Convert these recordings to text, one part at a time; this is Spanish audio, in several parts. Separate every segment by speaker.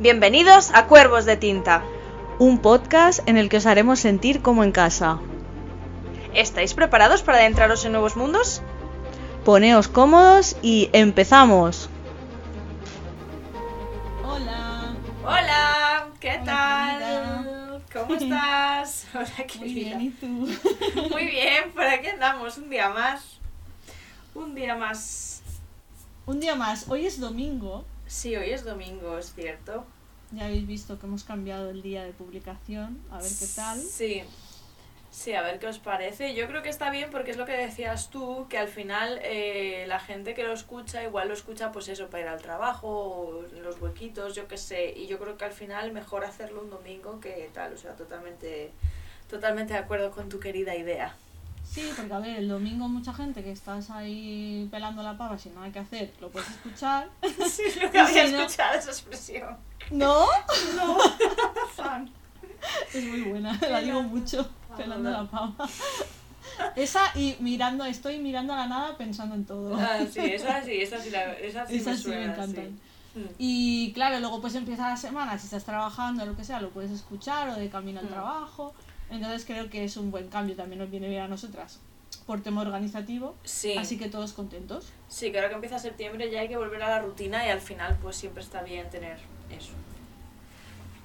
Speaker 1: Bienvenidos a Cuervos de Tinta.
Speaker 2: Un podcast en el que os haremos sentir como en casa.
Speaker 1: ¿Estáis preparados para adentraros en nuevos mundos?
Speaker 2: Poneos cómodos y empezamos.
Speaker 3: Hola.
Speaker 1: Hola, ¿qué
Speaker 3: Hola,
Speaker 1: tal? ¿Cómo estás? Hola,
Speaker 3: Muy
Speaker 1: querida.
Speaker 3: bien, ¿y tú?
Speaker 1: Muy bien, por aquí andamos un día más. Un día más.
Speaker 3: Un día más. Hoy es domingo.
Speaker 1: Sí, hoy es domingo, es cierto.
Speaker 3: Ya habéis visto que hemos cambiado el día de publicación. A ver qué tal.
Speaker 1: Sí. Sí, a ver qué os parece. Yo creo que está bien porque es lo que decías tú, que al final eh, la gente que lo escucha, igual lo escucha pues eso, para ir al trabajo, o en los huequitos, yo qué sé. Y yo creo que al final mejor hacerlo un domingo que tal, o sea, totalmente, totalmente de acuerdo con tu querida idea.
Speaker 3: Sí, porque a ver, el domingo mucha gente que estás ahí pelando la pava sin nada que hacer, lo puedes escuchar.
Speaker 1: Sí, lo que había
Speaker 3: ¿no?
Speaker 1: escuchado esa expresión.
Speaker 3: ¿No?
Speaker 1: No,
Speaker 3: Es muy buena, la digo mucho, pelando la pava. Esa y mirando, estoy mirando a la nada pensando en todo.
Speaker 1: Ah, sí, esa sí, esa sí, la, esa sí me
Speaker 3: sí
Speaker 1: suena,
Speaker 3: me encantan.
Speaker 1: sí. Mm.
Speaker 3: Y claro, luego pues empieza la semana, si estás trabajando o lo que sea, lo puedes escuchar o de camino al
Speaker 1: Mm.
Speaker 3: trabajo. Entonces creo que es un buen cambio, también nos viene bien a nosotras por tema organizativo.
Speaker 1: Sí.
Speaker 3: Así que todos contentos.
Speaker 1: Sí, que ahora que empieza septiembre ya hay que volver a la rutina y al final pues siempre está bien tener eso.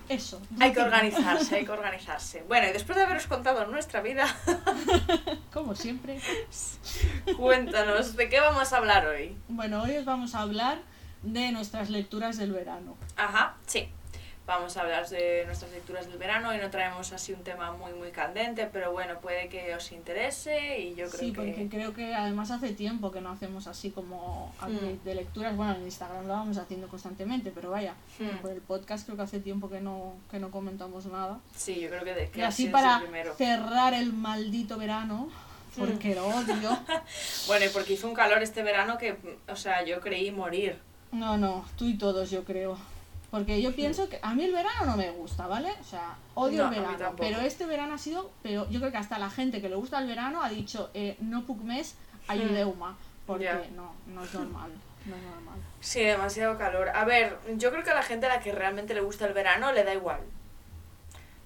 Speaker 3: Eso.
Speaker 1: Hay que organizarse, hay que organizarse. Bueno, y después de haberos contado nuestra vida,
Speaker 3: Como siempre.
Speaker 1: cuéntanos, ¿de qué vamos a hablar hoy?
Speaker 3: Bueno, hoy os vamos a hablar de nuestras lecturas del verano.
Speaker 1: Ajá, sí. Vamos a hablar de nuestras lecturas del verano y no traemos así un tema muy muy candente, pero bueno, puede que os interese y yo creo
Speaker 3: Sí,
Speaker 1: que...
Speaker 3: porque creo que además hace tiempo que no hacemos así como update
Speaker 1: Mm.
Speaker 3: de lecturas. Bueno, en Instagram lo vamos haciendo constantemente, pero vaya,
Speaker 1: Hmm,
Speaker 3: por el podcast creo que hace tiempo que no, que no comentamos nada.
Speaker 1: Sí, yo creo que, de, que
Speaker 3: Y así para cerrar el maldito verano, porque lo odio.
Speaker 1: Bueno, y porque hizo un calor este verano que, o sea, yo creí morir.
Speaker 3: No, no, tú y todos yo creo. Porque yo pienso que a mí el verano no me gusta, ¿vale? O sea, odio
Speaker 1: No,
Speaker 3: el verano. Pero este verano ha sido peor. Yo creo que hasta la gente que le gusta el verano ha dicho, eh, no puc més, ayudeuma. Porque
Speaker 1: Ya.
Speaker 3: no, no es normal. No es normal.
Speaker 1: Sí, demasiado calor. A ver, yo creo que a la gente a la que realmente le gusta el verano le da igual.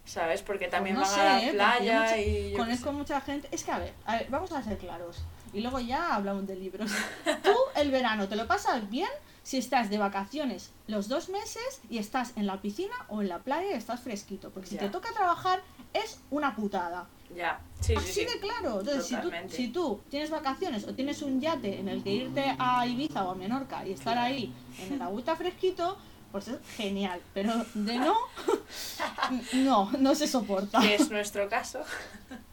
Speaker 1: ¿Sabes? Porque también
Speaker 3: Pues no
Speaker 1: van a la
Speaker 3: ¿eh?
Speaker 1: playa
Speaker 3: Porque
Speaker 1: y...
Speaker 3: Conozco mucha gente. Es que, a ver, a ver, vamos a ser claros. Y luego ya hablamos de libros. Tú el verano te lo pasas bien si estás de vacaciones los dos meses y estás en la piscina o en la playa y estás fresquito. Porque si te toca trabajar es una putada.
Speaker 1: Ya, sí, sí,
Speaker 3: Así
Speaker 1: sí.
Speaker 3: de claro. Entonces, si tú, si tú tienes vacaciones o tienes un yate en el que irte a Ibiza o a Menorca y estar ahí en el agüita fresquito, pues es genial. Pero de no, no, no se soporta.
Speaker 1: Que es nuestro caso.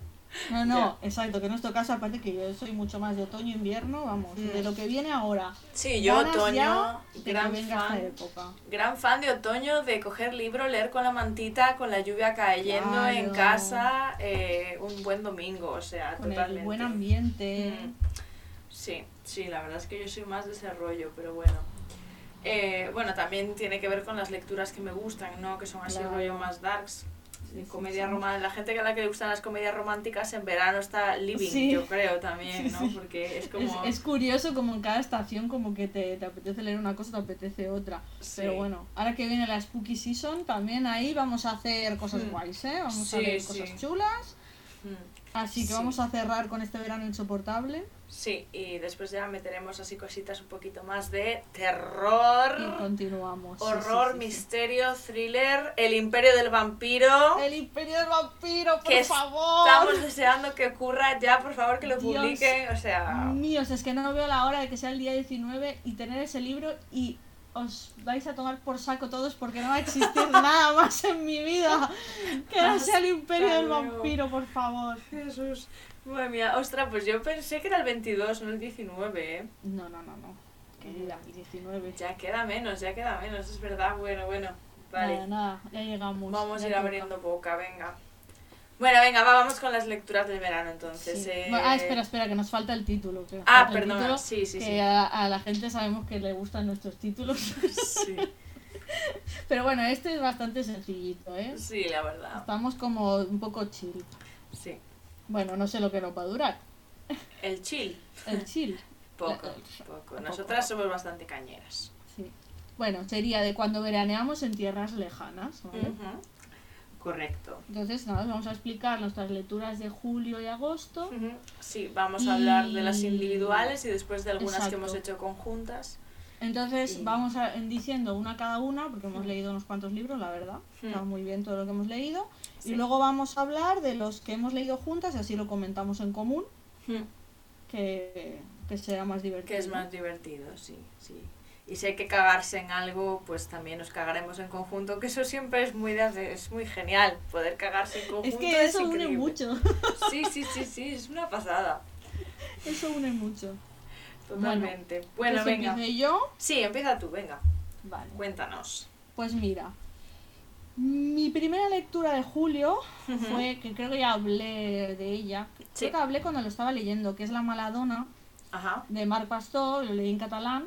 Speaker 3: No, no, exacto, que en nuestro caso, aparte que yo soy mucho más de otoño invierno, vamos,
Speaker 1: Mm.
Speaker 3: de lo que viene ahora.
Speaker 1: Sí, yo
Speaker 3: Ganas
Speaker 1: otoño, gran fan,
Speaker 3: época.
Speaker 1: gran fan de otoño, de coger libro, leer con la mantita, con la lluvia cayendo
Speaker 3: Claro.
Speaker 1: en casa, eh, un buen domingo, o sea,
Speaker 3: Con
Speaker 1: totalmente.
Speaker 3: el buen ambiente.
Speaker 1: Mm. Sí, sí, la verdad es que yo soy más de ese rollo, pero bueno. Eh, bueno, también tiene que ver con las lecturas que me gustan, ¿no? Que son así
Speaker 3: Claro.
Speaker 1: rollo más darks.
Speaker 3: Sí,
Speaker 1: comedia
Speaker 3: sí.
Speaker 1: romántica. La gente a la que le gustan las comedias románticas en verano está living,
Speaker 3: Sí.
Speaker 1: yo creo también, ¿no? Porque es
Speaker 3: Es,
Speaker 1: como...
Speaker 3: es curioso como en cada estación como que te, te apetece leer una cosa, te apetece otra. Pero bueno, ahora que viene la Spooky Season, también ahí vamos a hacer cosas
Speaker 1: Mm.
Speaker 3: guays, ¿eh? Vamos a leer cosas chulas.
Speaker 1: Mm.
Speaker 3: Así que
Speaker 1: Sí.
Speaker 3: vamos a cerrar con este verano insoportable
Speaker 1: Sí, y después ya meteremos así cositas un poquito más de terror,
Speaker 3: y continuamos.
Speaker 1: Horror,
Speaker 3: sí, sí.
Speaker 1: misterio, thriller, el imperio del vampiro.
Speaker 3: El Imperio del Vampiro, por
Speaker 1: que
Speaker 3: favor.
Speaker 1: estamos deseando que ocurra ya, por favor, que lo
Speaker 3: Dios
Speaker 1: publiquen, o sea...
Speaker 3: Míos, es que no veo la hora de que sea el día 19 y tener ese libro y os vais a tomar por saco todos porque no va a existir nada más en mi vida que no sea el Imperio del. Vampiro, por favor.
Speaker 1: Jesús, madre mía, ostras, pues yo pensé que era el 22, no el 19, ¿eh?
Speaker 3: No, no, no, no. Querida, el 19.
Speaker 1: Ya queda menos, ya queda menos, es verdad, bueno, bueno, vale.
Speaker 3: Nada, nada, ya llegamos.
Speaker 1: Vamos a ir
Speaker 3: toca.
Speaker 1: abriendo boca, venga. Bueno, venga, va, vamos con las lecturas del verano entonces.
Speaker 3: Sí.
Speaker 1: eh.
Speaker 3: Ah, espera, espera, que nos falta el título. que
Speaker 1: Ah,
Speaker 3: título,
Speaker 1: sí, sí,
Speaker 3: que
Speaker 1: sí.
Speaker 3: A, a la gente sabemos que le gustan nuestros títulos.
Speaker 1: Sí,
Speaker 3: Pero bueno, este es bastante sencillito, ¿eh?
Speaker 1: sí, la verdad.
Speaker 3: Estamos como un poco chill.
Speaker 1: Sí.
Speaker 3: Bueno, no sé lo que nos va a durar.
Speaker 1: El chill,
Speaker 3: El chill.
Speaker 1: poco, poco. Nosotras
Speaker 3: poco.
Speaker 1: somos bastante cañeras.
Speaker 3: Sí. Bueno, sería de cuando veraneamos en tierras lejanas, ¿vale?
Speaker 1: Correcto.
Speaker 3: Entonces, nada, os vamos a explicar nuestras lecturas de julio y agosto.
Speaker 1: Sí, vamos a hablar de las individuales y después de algunas que hemos hecho conjuntas.
Speaker 3: Entonces,
Speaker 1: Y-
Speaker 3: vamos a, en diciendo una cada una, porque hemos leído unos cuantos libros, la verdad.
Speaker 1: Mm.
Speaker 3: Está muy bien todo lo que hemos leído.
Speaker 1: Sí.
Speaker 3: Y luego vamos a hablar de los que hemos leído juntas, y así lo comentamos en común, que, que sea más divertido.
Speaker 1: Que es más divertido, sí, sí. Y si hay que cagarse en algo, pues también nos cagaremos en conjunto, que eso siempre es muy de es muy genial, poder cagarse en conjunto.
Speaker 3: Es que eso une mucho.
Speaker 1: Sí, sí, sí, sí, es una pasada.
Speaker 3: Eso une mucho.
Speaker 1: Totalmente. Bueno,
Speaker 3: Pues
Speaker 1: venga.
Speaker 3: empiezo yo.
Speaker 1: Sí, empieza tú, venga.
Speaker 3: Vale.
Speaker 1: Cuéntanos.
Speaker 3: Pues mira, mi primera lectura de julio fue, que creo que ya hablé de ella,
Speaker 1: Sí.
Speaker 3: creo que hablé cuando lo estaba leyendo, que es La Maladona,
Speaker 1: Ajá.
Speaker 3: de Marc Pastor, lo leí en catalán,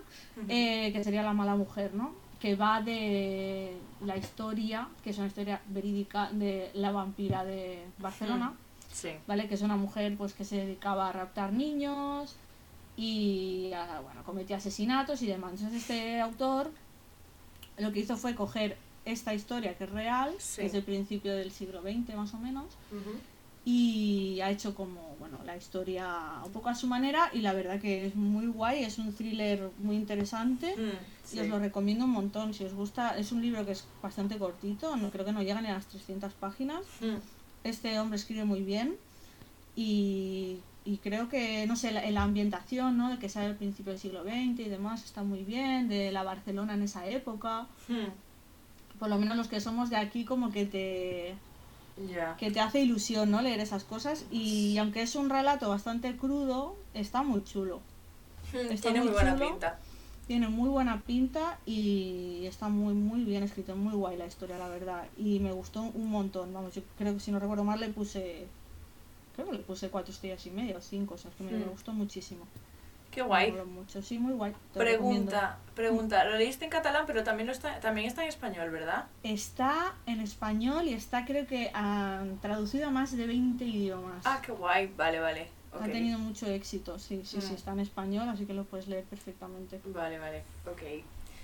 Speaker 3: eh, que sería La mala mujer, ¿no? Que va de la historia, que es una historia verídica de la vampira de Barcelona,
Speaker 1: Sí.
Speaker 3: ¿vale? Que es una mujer pues que se dedicaba a raptar niños y a, bueno, cometía asesinatos y demás. Entonces este autor lo que hizo fue coger esta historia que es real,
Speaker 1: Sí.
Speaker 3: que es del principio del siglo XX más o menos. Y ha hecho como, bueno, la historia un poco a su manera y la verdad que es muy guay, es un thriller muy interesante
Speaker 1: Mm,
Speaker 3: y os lo recomiendo un montón, si os gusta, es un libro que es bastante cortito, no creo que no llega ni a las 300 páginas,
Speaker 1: Mm,
Speaker 3: este hombre escribe muy bien y, y creo que, no sé, la, la ambientación, ¿no? De que sale al principio del siglo XX y demás está muy bien, de la Barcelona en esa época,
Speaker 1: mm,
Speaker 3: por lo menos los que somos de aquí como que te, Que te hace ilusión, ¿no? Leer esas cosas y aunque es un relato bastante crudo, está muy chulo. Está
Speaker 1: Tiene
Speaker 3: muy
Speaker 1: buena
Speaker 3: chulo.
Speaker 1: pinta.
Speaker 3: Tiene muy buena pinta y está muy muy bien escrito, muy guay la historia, la verdad. Y me gustó un montón, vamos, yo creo que si no recuerdo mal le puse, creo que le puse cuatro estrellas y media o cinco, o sea, es que me, me gustó muchísimo.
Speaker 1: Qué guay.
Speaker 3: moló mucho, sí, muy guay. te lo.
Speaker 1: Pregunta, pregunta. Lo leíste en catalán, pero también, lo está, también está en español, ¿verdad?
Speaker 3: Está en español y está creo que ah, traducido a más de 20 idiomas.
Speaker 1: Ah, qué guay. Vale, vale.
Speaker 3: Ha
Speaker 1: ok.
Speaker 3: tenido mucho éxito, sí, sí, sí,
Speaker 1: Mm.
Speaker 3: está en español, así que lo puedes leer perfectamente.
Speaker 1: Vale, vale. Ok.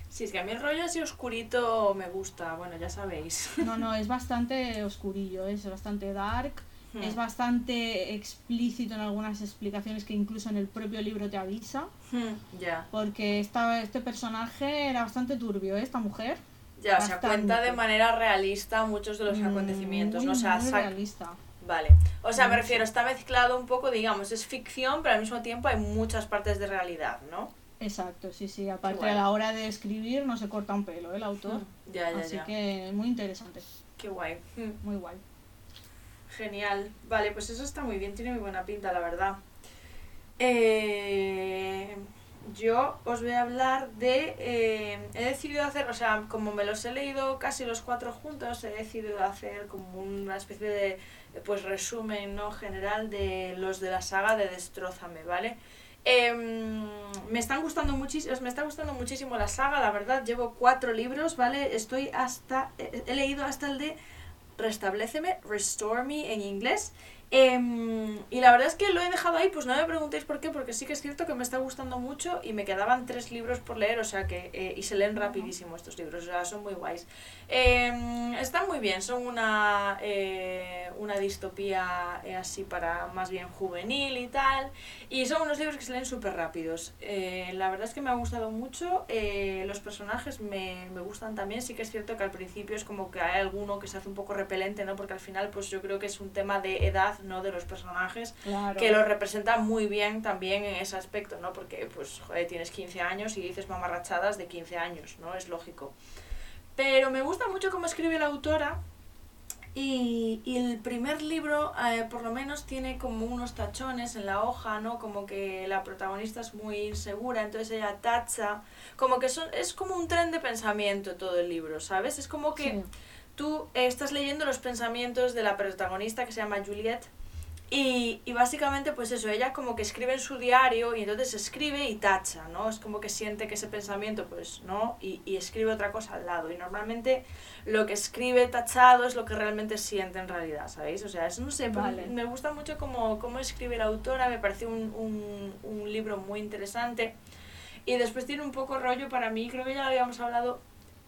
Speaker 1: Sí, es que a mí el rollo así oscurito me gusta. Bueno, ya sabéis.
Speaker 3: No, no, es bastante oscurillo, es bastante dark,
Speaker 1: Hmm.
Speaker 3: es bastante explícito en algunas explicaciones que incluso en el propio libro te avisa,
Speaker 1: Hmm, Ya.
Speaker 3: porque esta, este personaje era bastante turbio, ¿eh? esta mujer.
Speaker 1: Ya, o sea, cuenta de manera realista muchos de los
Speaker 3: Mm,
Speaker 1: acontecimientos,
Speaker 3: muy,
Speaker 1: ¿no? O sea,
Speaker 3: muy realista.
Speaker 1: Vale. O sea, me refiero, está mezclado un poco, digamos, es ficción, pero al mismo tiempo hay muchas partes de realidad, ¿no?
Speaker 3: Exacto, sí, sí, aparte a la hora de escribir no se corta un pelo ¿eh? el autor,
Speaker 1: Ya, ya,
Speaker 3: así
Speaker 1: ya.
Speaker 3: que muy interesante,
Speaker 1: Qué guay. Hmm.
Speaker 3: muy guay.
Speaker 1: Genial. Vale, pues eso está muy bien, tiene muy buena pinta, la verdad. Eh, yo os voy a hablar de... eh, he decidido hacer, o sea, como me los he leído casi los cuatro juntos, he decidido hacer como una especie de pues resumen no general de los de la saga de Destrózame, ¿vale? Em, me están gustando muchísimo, me está gustando muchísimo la saga, la verdad, llevo cuatro libros, ¿vale? Estoy hasta, he leído hasta el de Restableceme, Restore Me en inglés. Em, y la verdad es que lo he dejado ahí, pues no me preguntéis por qué, porque sí que es cierto que me está gustando mucho y me quedaban tres libros por leer, o sea que, eh, y se leen rapidísimo estos libros, o sea, son muy guays. Em, están muy bien, son una, eh, una distopía eh, así para más bien juvenil y tal, y son unos libros que se leen súper rápidos. La verdad es que me ha gustado mucho, los personajes me, me gustan también, sí que es cierto que al principio es como que hay alguno que se hace un poco repelente, ¿no? Porque al final pues yo creo que es un tema de edad, ¿no? De los personajes,
Speaker 3: Claro.
Speaker 1: que lo representa muy bien también en ese aspecto, ¿no? Porque pues joder, tienes 15 años y dices mamarrachadas de 15 años, ¿no? Es lógico. Pero me gusta mucho cómo escribe la autora y, y el primer libro, eh, por lo menos, tiene como unos tachones en la hoja, ¿no? Como que la protagonista es muy insegura, entonces ella tacha. Como que son, es como un tren de pensamiento todo el libro, ¿sabes? Es como que
Speaker 3: Sí.
Speaker 1: tú estás leyendo los pensamientos de la protagonista que se llama Juliette y, y básicamente pues eso, ella como que escribe en su diario y entonces escribe y tacha, ¿no? Es como que siente que ese pensamiento pues no y, y escribe otra cosa al lado y normalmente lo que escribe tachado es lo que realmente siente en realidad, ¿sabéis? O sea, es, no sé, pero
Speaker 3: Vale.
Speaker 1: me gusta mucho cómo, cómo escribe la autora, me parece un, un, un libro muy interesante. Y después tiene un poco rollo para mí, creo que ya lo habíamos hablado,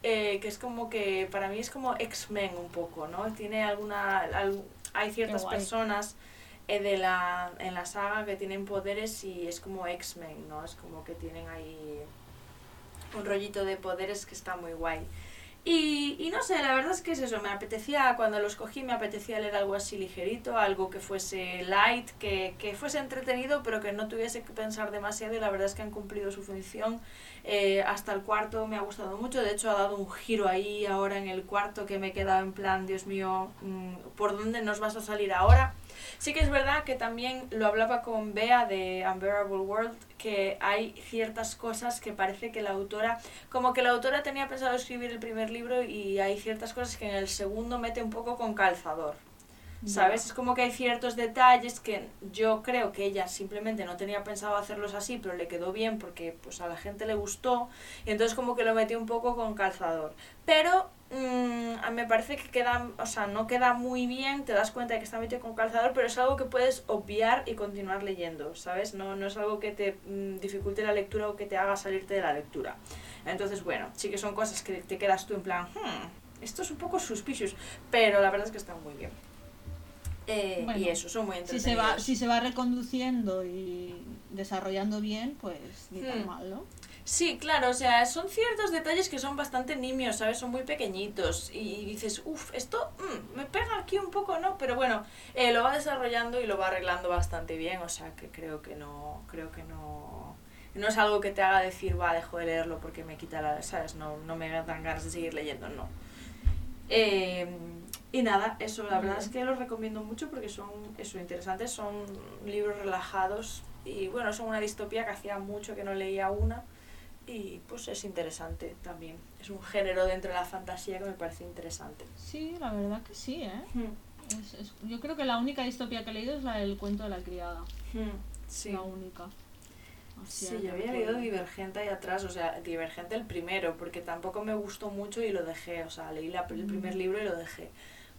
Speaker 1: eh, que es como que para mí es como X-Men un poco, ¿no? Tiene alguna... al- hay ciertas personas de la, en la saga que tienen poderes y es como X-Men, ¿no? Es como que tienen ahí un rollito de poderes que está muy guay. Y, y no sé, la verdad es que es eso, me apetecía, cuando los cogí me apetecía leer algo así ligerito, algo que fuese light, que, que fuese entretenido, pero que no tuviese que pensar demasiado y la verdad es que han cumplido su función. Eh, hasta el cuarto me ha gustado mucho, de hecho ha dado un giro ahí ahora en el cuarto que me he quedado en plan, Dios mío, mm, ¿por dónde nos vas a salir ahora? Sí que es verdad que también lo hablaba con Bea de Unbearable World, que hay ciertas cosas que parece que la autora, como que la autora tenía pensado escribir el primer libro y hay ciertas cosas que en el segundo mete un poco con calzador. ¿Sabes? Es como que hay ciertos detalles que yo creo que ella simplemente no tenía pensado hacerlos así, pero le quedó bien porque pues a la gente le gustó y entonces como que lo metió un poco con calzador. Pero mm, me parece que queda, o sea, no queda muy bien, te das cuenta de que está metido con calzador, pero es algo que puedes obviar y continuar leyendo, ¿sabes? No, no es algo que te mm, dificulte la lectura o que te haga salirte de la lectura. Entonces, bueno, sí que son cosas que te quedas tú en plan, "Hmm, esto es un poco suspicious, pero la verdad es que está muy bien. Eh,
Speaker 3: Bueno,
Speaker 1: y eso, son muy
Speaker 3: Si
Speaker 1: entretenidos.
Speaker 3: se, va, si se va reconduciendo y desarrollando bien, pues ni tan
Speaker 1: Hmm.
Speaker 3: mal, ¿no?
Speaker 1: Sí, claro, o sea, son ciertos detalles que son bastante nimios, ¿sabes? Son muy pequeñitos y dices, uff, esto mm, me pega aquí un poco, ¿no? Pero bueno, eh, lo va desarrollando y lo va arreglando bastante bien, o sea, que creo que no, creo que no, no es algo que te haga decir, va, dejo de leerlo porque me quita la, ¿sabes? No, no me dan ganas de seguir leyendo, no. Eh, y nada, eso, la verdad es que los recomiendo mucho porque son, eso, interesantes, son libros relajados y bueno, son una distopía que hacía mucho que no leía una y pues es interesante también. Es un género dentro de la fantasía que me parece interesante.
Speaker 3: Sí, la verdad que sí, ¿eh? Es- es- yo creo que la única distopía que he leído es la del cuento de la criada.
Speaker 1: Sí.
Speaker 3: La única.
Speaker 1: Sí, yo había leído Divergente ahí atrás, o sea, Divergente el primero, porque tampoco me gustó mucho y lo dejé, o sea, leí la- el primer
Speaker 3: Mm.
Speaker 1: libro y lo dejé.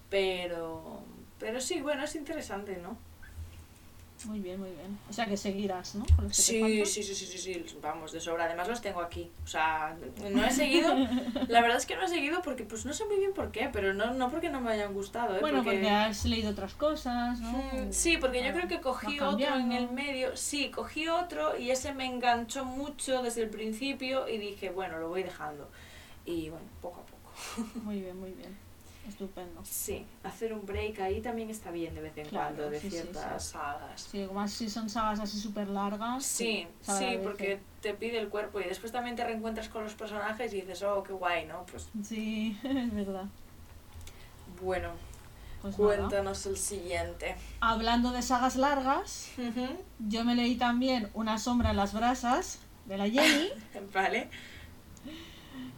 Speaker 1: Pero, pero sí, bueno, es interesante, ¿no?
Speaker 3: Muy bien, muy bien. O sea que seguirás, ¿no? Con los que te
Speaker 1: Sí, sí, sí, sí, sí, sí, vamos, de sobra. Además los tengo aquí. O sea, no he seguido, la verdad es que no he seguido porque, pues no sé muy bien por qué, pero no, no porque no me hayan gustado, ¿eh?
Speaker 3: Bueno, porque... has leído otras cosas, ¿no?
Speaker 1: Mm, Sí, porque yo
Speaker 3: Ah,
Speaker 1: creo que cogí otro en el medio. Sí, cogí otro y ese me enganchó mucho desde el principio y dije, bueno, lo voy dejando. Y bueno, poco a poco.
Speaker 3: Muy bien, muy bien. Estupendo.
Speaker 1: Sí, hacer un break ahí también está bien de vez en
Speaker 3: Claro,
Speaker 1: cuando de
Speaker 3: sí,
Speaker 1: ciertas
Speaker 3: sí.
Speaker 1: sagas.
Speaker 3: Sí, más si son sagas así súper largas.
Speaker 1: Sí, sí, porque te pide el cuerpo y después también te reencuentras con los personajes y dices, oh, qué guay, ¿no? Pues
Speaker 3: Sí, es verdad.
Speaker 1: bueno,
Speaker 3: Pues nada.
Speaker 1: cuéntanos el siguiente.
Speaker 3: Hablando de sagas largas, yo me leí también Una sombra en las brasas de la Jenny,
Speaker 1: Vale.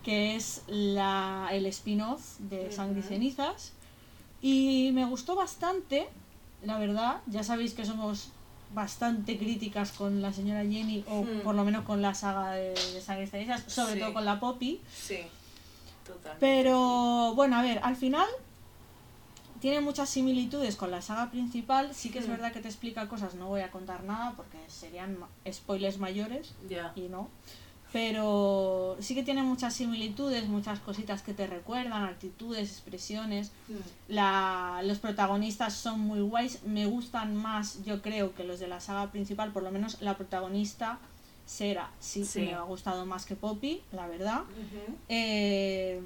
Speaker 3: Que es la, el spin-off de Sangre y. Cenizas. Y me gustó bastante, la verdad. Ya sabéis que somos bastante críticas con la señora Jenny, o
Speaker 1: Hmm.
Speaker 3: por lo menos con la saga de, de Sangre y Cenizas, sobre
Speaker 1: Sí.
Speaker 3: todo con la Poppy.
Speaker 1: Sí, total.
Speaker 3: Pero bueno, a ver, al final tiene muchas similitudes con la saga principal. Sí que es
Speaker 1: Hmm.
Speaker 3: verdad que te explica cosas, no voy a contar nada porque serían spoilers mayores
Speaker 1: Ya.
Speaker 3: y no. Pero sí que tiene muchas similitudes, muchas cositas que te recuerdan, actitudes, expresiones. La, los protagonistas son muy guays, me gustan más, yo creo, que los de la saga principal, por lo menos la protagonista, Sera, sí,
Speaker 1: Sí.
Speaker 3: me ha gustado más que Poppy, la verdad. Eh,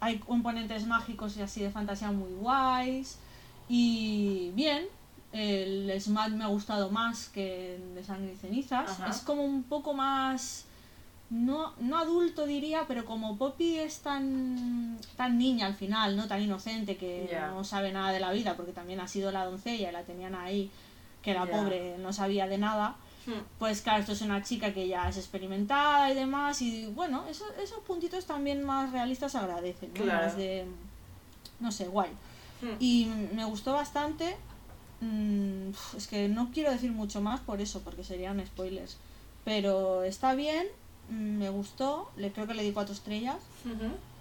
Speaker 3: hay componentes mágicos y así de fantasía muy guays. Y bien, el Smart me ha gustado más que el de Sangre y Cenizas.
Speaker 1: Ajá.
Speaker 3: Es como un poco más. No, no adulto diría, pero como Poppy es tan, tan niña al final, no tan inocente que
Speaker 1: Ya.
Speaker 3: no sabe nada de la vida, porque también ha sido la doncella y la tenían ahí, que la
Speaker 1: Ya.
Speaker 3: pobre no sabía de nada
Speaker 1: Hmm.
Speaker 3: pues claro, esto es una chica que ya es experimentada y demás, y bueno, eso, esos puntitos también más realistas agradecen, ¿no?
Speaker 1: Claro.
Speaker 3: Más de, no sé, guay.
Speaker 1: Hmm.
Speaker 3: Y me gustó bastante, mm, es que no quiero decir mucho más por eso, porque serían spoilers, pero está bien, me gustó, le creo que le di cuatro estrellas,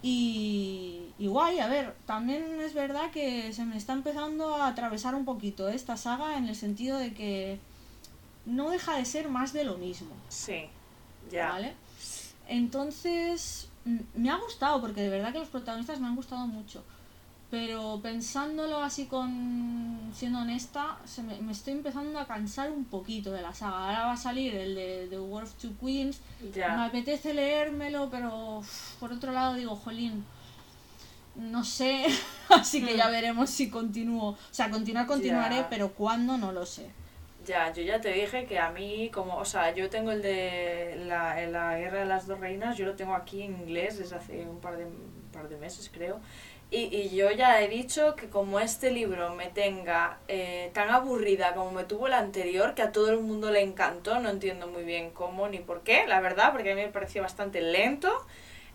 Speaker 3: y, y guay, a ver, también es verdad que se me está empezando a atravesar un poquito esta saga en el sentido de que no deja de ser más de lo mismo.
Speaker 1: Sí. Ya.
Speaker 3: ¿Vale? Entonces, mm, me ha gustado, porque de verdad que los protagonistas me han gustado mucho. Pero pensándolo así con. siendo honesta, se me, me estoy empezando a cansar un poquito de la saga. Ahora va a salir el de The War of Two Queens. Me apetece leérmelo, pero por otro lado digo, jolín, no sé, así que ya
Speaker 1: Hmm.
Speaker 3: veremos si continúo. O sea, continuar continuaré,
Speaker 1: Ya.
Speaker 3: pero cuándo no lo sé.
Speaker 1: Ya, yo ya te dije que a mí, como, o sea, yo tengo el de la, la Guerra de las Dos Reinas, yo lo tengo aquí en inglés desde hace un par de, un par de meses, creo. Y, y yo ya he dicho que como este libro me tenga eh, tan aburrida como me tuvo el anterior, que a todo el mundo le encantó, no entiendo muy bien cómo ni por qué, la verdad, porque a mí me pareció bastante lento.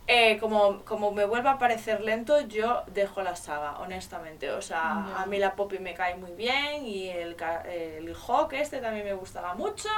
Speaker 1: Eh, como, como me vuelva a parecer lento, yo dejo la saga, honestamente. O sea, a mí la Poppy me cae muy bien y el, el Hawk este también me gustaba mucho.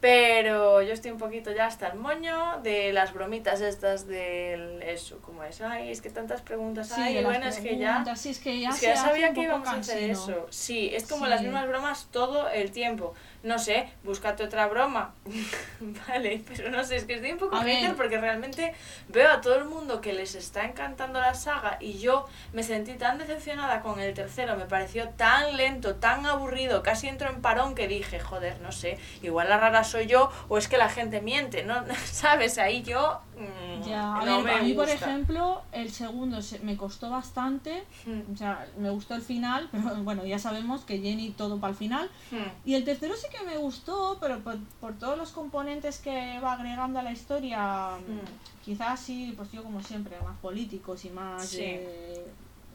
Speaker 1: Pero yo estoy un poquito ya hasta el moño de las bromitas estas del eso, como es, ay, es que tantas preguntas
Speaker 3: Sí,
Speaker 1: hay, bueno, es que ya,
Speaker 3: sí, es que ya,
Speaker 1: es
Speaker 3: se
Speaker 1: que ya
Speaker 3: hace
Speaker 1: sabía que íbamos a hacer eso. Sí, es como
Speaker 3: Sí.
Speaker 1: las mismas bromas todo el tiempo. No sé, búscate otra broma. vale, pero no sé, es que estoy un poco hater porque realmente veo a todo el mundo que les está encantando la saga y yo me sentí tan decepcionada con el tercero, me pareció tan lento, tan aburrido, casi entro en parón que dije, joder, no sé, igual la rara soy yo o es que la gente miente, ¿no? ¿Sabes? Ahí yo... mm,
Speaker 3: Ya, a,
Speaker 1: no
Speaker 3: ver,
Speaker 1: me
Speaker 3: a mí, por ejemplo, el segundo se- me costó bastante.
Speaker 1: Mm,
Speaker 3: O sea, me gustó el final, pero bueno, ya sabemos que Jenny todo para el final.
Speaker 1: mm,
Speaker 3: Y el tercero sí que me gustó, pero por, por todos los componentes que va agregando a la historia,
Speaker 1: Mm.
Speaker 3: quizás sí, pues yo como siempre, más políticos y más
Speaker 1: Sí.
Speaker 3: eh,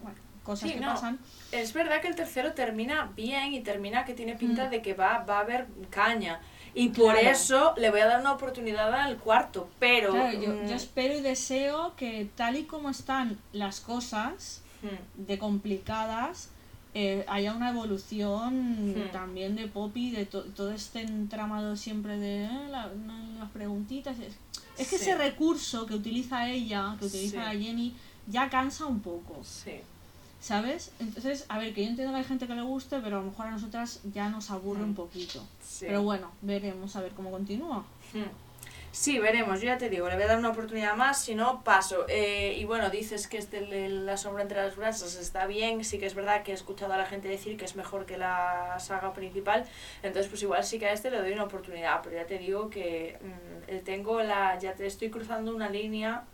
Speaker 3: bueno, cosas
Speaker 1: Sí,
Speaker 3: que
Speaker 1: no.
Speaker 3: pasan.
Speaker 1: Es verdad que el tercero termina bien y termina que tiene pinta
Speaker 3: Mm.
Speaker 1: de que va, va a haber caña. Y por
Speaker 3: Claro.
Speaker 1: eso le voy a dar una oportunidad al cuarto. Pero.
Speaker 3: Claro, yo,
Speaker 1: mm,
Speaker 3: yo espero y deseo que tal y como están las cosas
Speaker 1: mm,
Speaker 3: de complicadas, eh, haya una evolución
Speaker 1: Hmm.
Speaker 3: también de Poppy, de to- todo este entramado siempre de eh, la- las preguntitas. Es, es que
Speaker 1: Sí.
Speaker 3: ese recurso que utiliza ella, que utiliza
Speaker 1: Sí.
Speaker 3: Jenny, ya cansa un poco,
Speaker 1: sí.
Speaker 3: ¿sabes? Entonces, a ver, que yo entiendo que hay gente que le guste, pero a lo mejor a nosotras ya nos aburre
Speaker 1: Hmm.
Speaker 3: un poquito. Pero bueno, veremos a ver cómo continúa.
Speaker 1: Sí, veremos, yo ya te digo, le voy a dar una oportunidad más, si no, paso. Eh, y bueno, dices que este, de La sombra entre las brasas está bien, sí que es verdad que he escuchado a la gente decir que es mejor que la saga principal, entonces pues igual sí que a este le doy una oportunidad, pero ya te digo que mm, tengo la, ya te estoy cruzando una línea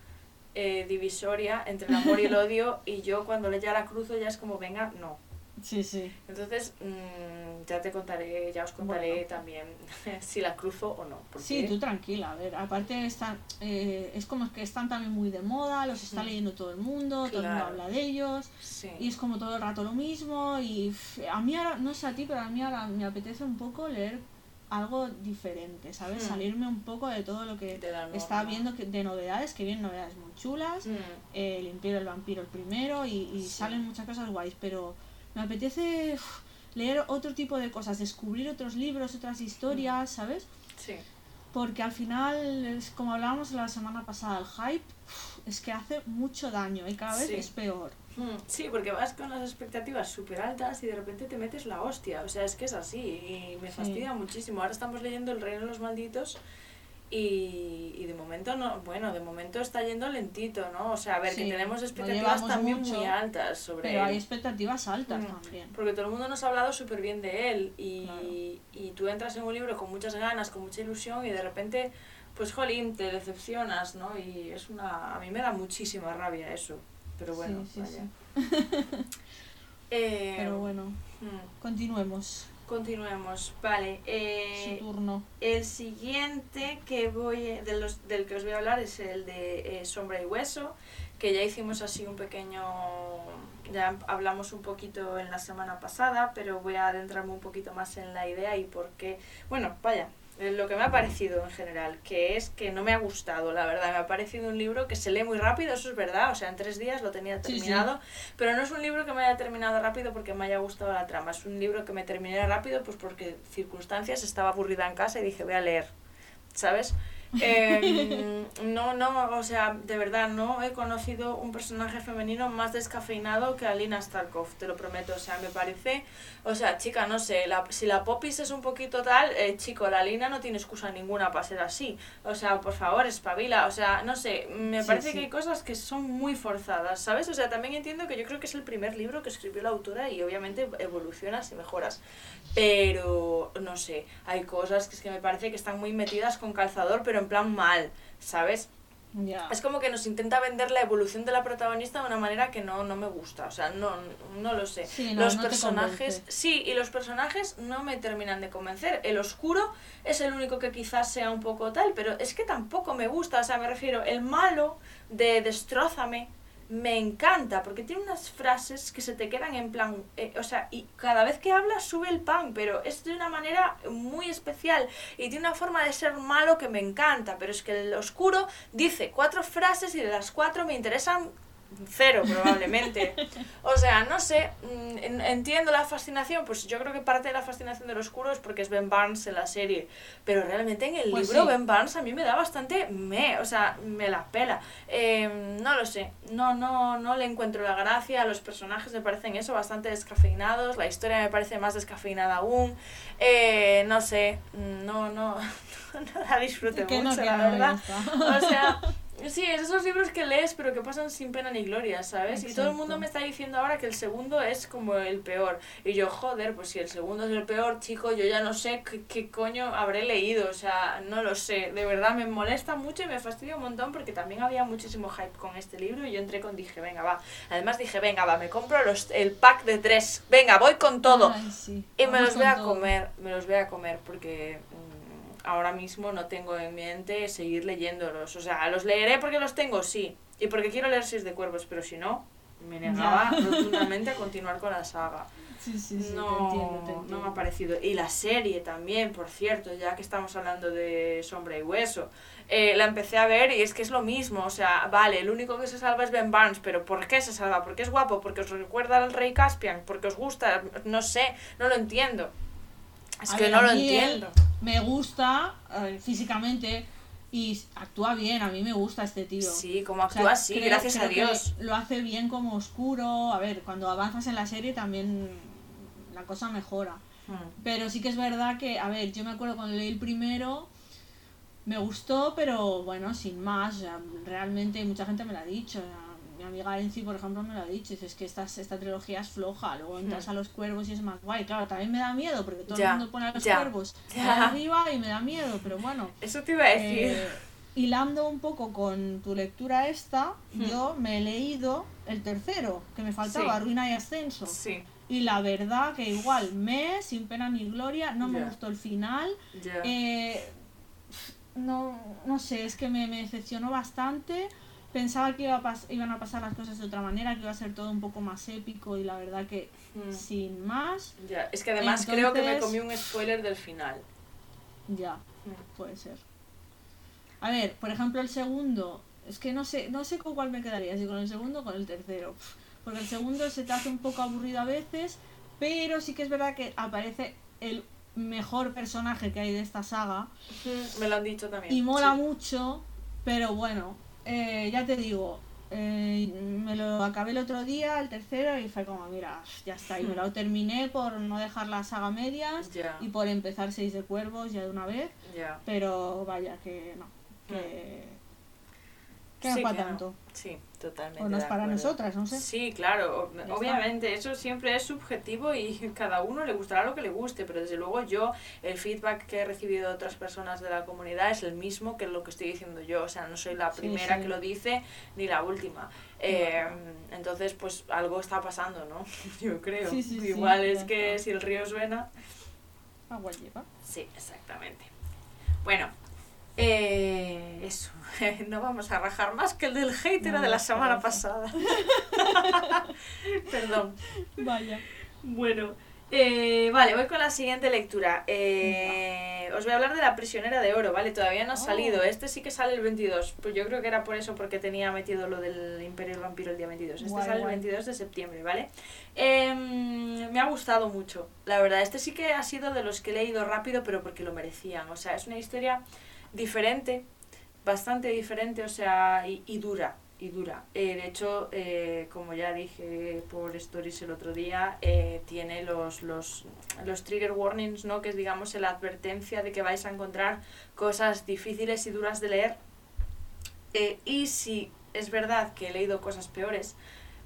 Speaker 1: eh, divisoria entre el amor y el odio, y yo cuando ya la cruzo ya es como, venga, no.
Speaker 3: Sí, sí.
Speaker 1: Entonces, mm, ya te contaré, ya os contaré
Speaker 3: Bueno.
Speaker 1: también si la cruzo o no. Porque...
Speaker 3: Sí, tú tranquila, a ver, aparte están, eh, es como que están también muy de moda, los está leyendo todo el mundo, todo el mundo habla de ellos,
Speaker 1: Sí.
Speaker 3: y es como todo el rato lo mismo, y a mí ahora, no sé a ti, pero a mí ahora me apetece un poco leer algo diferente, ¿sabes?
Speaker 1: Mm.
Speaker 3: Salirme un poco de todo lo que está viendo que- de novedades, que vienen novedades muy chulas,
Speaker 1: Mm,
Speaker 3: eh, el Imperio del Vampiro el primero, y, y
Speaker 1: Sí.
Speaker 3: salen muchas cosas guays, pero me apetece leer otro tipo de cosas, descubrir otros libros, otras historias, ¿sabes?
Speaker 1: sí.
Speaker 3: Porque al final, es como hablábamos la semana pasada, el hype es que hace mucho daño y cada vez
Speaker 1: Sí.
Speaker 3: es peor.
Speaker 1: Mm, Sí, porque vas con las expectativas súper altas y de repente te metes la hostia. O sea, es que es así y me
Speaker 3: Sí.
Speaker 1: fastidia muchísimo. Ahora estamos leyendo El Reino de los Malditos y, y de momento no, bueno, de momento está yendo lentito, ¿no? O sea, a ver,
Speaker 3: Sí,
Speaker 1: que tenemos expectativas también
Speaker 3: mucho,
Speaker 1: muy altas sobre
Speaker 3: Pero hay
Speaker 1: él.
Speaker 3: expectativas altas
Speaker 1: Mm.
Speaker 3: también.
Speaker 1: Porque todo el mundo nos ha hablado súper bien de él y,
Speaker 3: Claro.
Speaker 1: y tú entras en un libro con muchas ganas, con mucha ilusión y de repente, pues jolín, te decepcionas, ¿no? Y es una... A mí me da muchísima rabia eso. Pero bueno,
Speaker 3: sí, sí,
Speaker 1: vaya. Eh,
Speaker 3: Pero bueno,
Speaker 1: mm,
Speaker 3: continuemos.
Speaker 1: Continuemos. Vale. eh,
Speaker 3: Su turno.
Speaker 1: el siguiente que voy de los, del que os voy a hablar es el de eh, Sombra y Hueso, que ya hicimos así un pequeño... Ya hablamos un poquito en la semana pasada, pero voy a adentrarme un poquito más en la idea y por qué... Bueno, vaya, lo que me ha parecido en general, que es que no me ha gustado, la verdad. Me ha parecido un libro que se lee muy rápido, eso es verdad, o sea, en tres días lo tenía
Speaker 3: Sí, sí.
Speaker 1: terminado, pero no es un libro que me haya terminado rápido porque me haya gustado la trama, es un libro que me terminé rápido pues porque circunstancias, estaba aburrida en casa y dije voy a leer, ¿sabes? Eh, no, no, o sea, de verdad, no he conocido un personaje femenino más descafeinado que Alina Starkov, te lo prometo. O sea, me parece, o sea, chica, no sé, la, si la Popis es un poquito tal, eh, chico, la Alina no tiene excusa ninguna para ser así. O sea, por favor, espabila. O sea, no sé, me
Speaker 3: Sí,
Speaker 1: parece
Speaker 3: sí.
Speaker 1: que hay cosas que son muy forzadas, ¿sabes? O sea, también entiendo que yo creo que es el primer libro que escribió la autora y obviamente evolucionas y mejoras. Pero, no sé, hay cosas que es que me parece que están muy metidas con calzador, pero en plan mal, ¿sabes? Es como que nos intenta vender la evolución de la protagonista de una manera que no, no me gusta, o sea, no, no lo sé.
Speaker 3: Sí, no,
Speaker 1: los
Speaker 3: no
Speaker 1: personajes, sí, y los personajes no me terminan de convencer. El oscuro es el único que quizás sea un poco tal, pero es que tampoco me gusta, o sea, me refiero, el malo de Destrózame me encanta, porque tiene unas frases que se te quedan en plan, eh, o sea, y cada vez que habla sube el pan, pero es de una manera muy especial y tiene una forma de ser malo que me encanta, pero es que el oscuro dice cuatro frases y de las cuatro me interesan cero probablemente. O sea, no sé, mm, en- entiendo la fascinación, pues yo creo que parte de la fascinación del oscuro es porque es Ben Barnes en la serie, pero realmente en el
Speaker 3: Pues
Speaker 1: libro
Speaker 3: sí.
Speaker 1: Ben Barnes a mí me da bastante me, o sea, me la pela. Eh, no lo sé, no, no, no le encuentro la gracia, los personajes me parecen eso, bastante descafeinados, la historia me parece más descafeinada aún, eh, no sé, no, no, no la disfruté
Speaker 3: no,
Speaker 1: mucho, la verdad. O sea, sí, es esos libros que lees pero que pasan sin pena ni gloria, ¿sabes? Y todo el mundo me está diciendo ahora que el segundo es como el peor. Y yo, joder, pues si el segundo es el peor, chico, yo ya no sé qué, qué coño habré leído, o sea, no lo sé. De verdad me molesta mucho y me fastidia un montón porque también había muchísimo hype con este libro y yo entré con, dije, venga, va. Además dije, venga, va, me compro los, el pack de tres, venga, voy con todo.
Speaker 3: Ay, sí.
Speaker 1: Y me
Speaker 3: Vamos
Speaker 1: los voy a
Speaker 3: todo.
Speaker 1: comer, me los voy a comer porque ahora mismo no tengo en mente seguir leyéndolos. O sea, los leeré porque los tengo, sí. Y porque quiero leer Seis de Cuervos, pero si no, me negaba rotundamente a continuar con la saga.
Speaker 3: Sí, sí, sí,
Speaker 1: no,
Speaker 3: te entiendo, te
Speaker 1: no me ha parecido. Y la serie también, por cierto, ya que estamos hablando de Sombra y Hueso. eh, la empecé a ver y es que es lo mismo. O sea, vale, el único que se salva es Ben Barnes, pero ¿por qué se salva? ¿Porque es guapo? ¿Porque os recuerda al rey Caspian? ¿Porque os gusta? No sé, no lo entiendo. Es
Speaker 3: A
Speaker 1: que
Speaker 3: ver,
Speaker 1: no lo
Speaker 3: él
Speaker 1: entiendo.
Speaker 3: Me gusta eh, físicamente y actúa bien. A mí me gusta este tío.
Speaker 1: Sí, como
Speaker 3: O sea,
Speaker 1: actúa así,
Speaker 3: creo-
Speaker 1: gracias a
Speaker 3: creo
Speaker 1: Dios.
Speaker 3: Lo hace bien como oscuro. A ver, cuando avanzas en la serie también la cosa mejora.
Speaker 1: Hmm.
Speaker 3: Pero sí que es verdad que, a ver, yo me acuerdo cuando leí el primero, me gustó, pero bueno, sin más. o sea, realmente mucha gente me lo ha dicho. o sea, amiga Enzi, por ejemplo, me lo ha dicho. Dice, es que esta, esta trilogía es floja. Luego entras
Speaker 1: Hmm.
Speaker 3: a los cuervos y es más guay. Claro, también me da miedo porque todo
Speaker 1: Ya,
Speaker 3: el mundo pone a los
Speaker 1: ya,
Speaker 3: cuervos
Speaker 1: ya.
Speaker 3: arriba y me da miedo. Pero bueno,
Speaker 1: Eso te iba a decir.
Speaker 3: eh, hilando un poco con tu lectura esta,
Speaker 1: Hmm.
Speaker 3: yo me he leído el tercero, que me faltaba,
Speaker 1: Sí.
Speaker 3: Ruina y Ascenso.
Speaker 1: sí,
Speaker 3: Y la verdad que igual, me, sin pena ni gloria, no me gustó el final. Eh, no, no sé, es que me, me decepcionó bastante. Pensaba que iba a pas- iban a pasar las cosas de otra manera, que iba a ser todo un poco más épico y la verdad que
Speaker 1: Hmm.
Speaker 3: sin más,
Speaker 1: Ya, Es que además creo que me comí un spoiler del final.
Speaker 3: ya,
Speaker 1: Hmm.
Speaker 3: puede ser. A ver, por ejemplo, el segundo, es que no sé, no sé con cuál me quedaría, si con el segundo o con el tercero. Porque el segundo se te hace un poco aburrido a veces, pero sí que es verdad que aparece el mejor personaje que hay de esta saga
Speaker 1: Hmm, Me lo han dicho también.
Speaker 3: y mola
Speaker 1: sí.
Speaker 3: mucho, pero bueno, eh, ya te digo, eh, me lo acabé el otro día, el tercero, y fue como, mira, ya está, y me lo terminé por no dejar la saga medias y por empezar Seis de Cuervos ya de una vez, pero vaya, que no, que, que
Speaker 1: Sí,
Speaker 3: no para
Speaker 1: que no.
Speaker 3: tanto,
Speaker 1: Sí, totalmente.
Speaker 3: o no es para
Speaker 1: acuerdo.
Speaker 3: nosotras, no sé.
Speaker 1: Sí, claro, obviamente eso siempre es subjetivo y cada uno le gustará lo que le guste, pero desde luego yo el feedback que he recibido de otras personas de la comunidad es el mismo que lo que estoy diciendo yo, o sea, no soy la
Speaker 3: Sí,
Speaker 1: primera
Speaker 3: sí.
Speaker 1: que lo dice ni la última. Eh, entonces, pues algo está pasando, ¿no? Yo creo.
Speaker 3: Sí, sí, sí,
Speaker 1: Igual es que si el río suena,
Speaker 3: Agua lleva.
Speaker 1: Sí, exactamente. Bueno, eh, eso. No vamos a rajar más que el del hater
Speaker 3: No,
Speaker 1: de la semana
Speaker 3: no.
Speaker 1: pasada. Perdón.
Speaker 3: Vaya.
Speaker 1: Bueno, eh, vale, voy con la siguiente lectura. Eh, os voy a hablar de La prisionera de oro, ¿vale? Todavía no ha
Speaker 3: Oh.
Speaker 1: salido. Este sí que sale el 22. Pues yo creo que era por eso, porque tenía metido lo del Imperio del Vampiro el día 22. Este
Speaker 3: Guay,
Speaker 1: sale
Speaker 3: guay.
Speaker 1: el 22 de septiembre, ¿vale? Em, me ha gustado mucho, la verdad. Este sí que ha sido de los que he leído rápido, pero porque lo merecían. O sea, es una historia diferente bastante diferente, o sea, y, y dura, y dura. Eh, de hecho, eh, como ya dije por Stories el otro día, eh, tiene los, los, los trigger warnings, ¿no? Que es, digamos, la advertencia de que vais a encontrar cosas difíciles y duras de leer. Eh, y si es verdad que he leído cosas peores,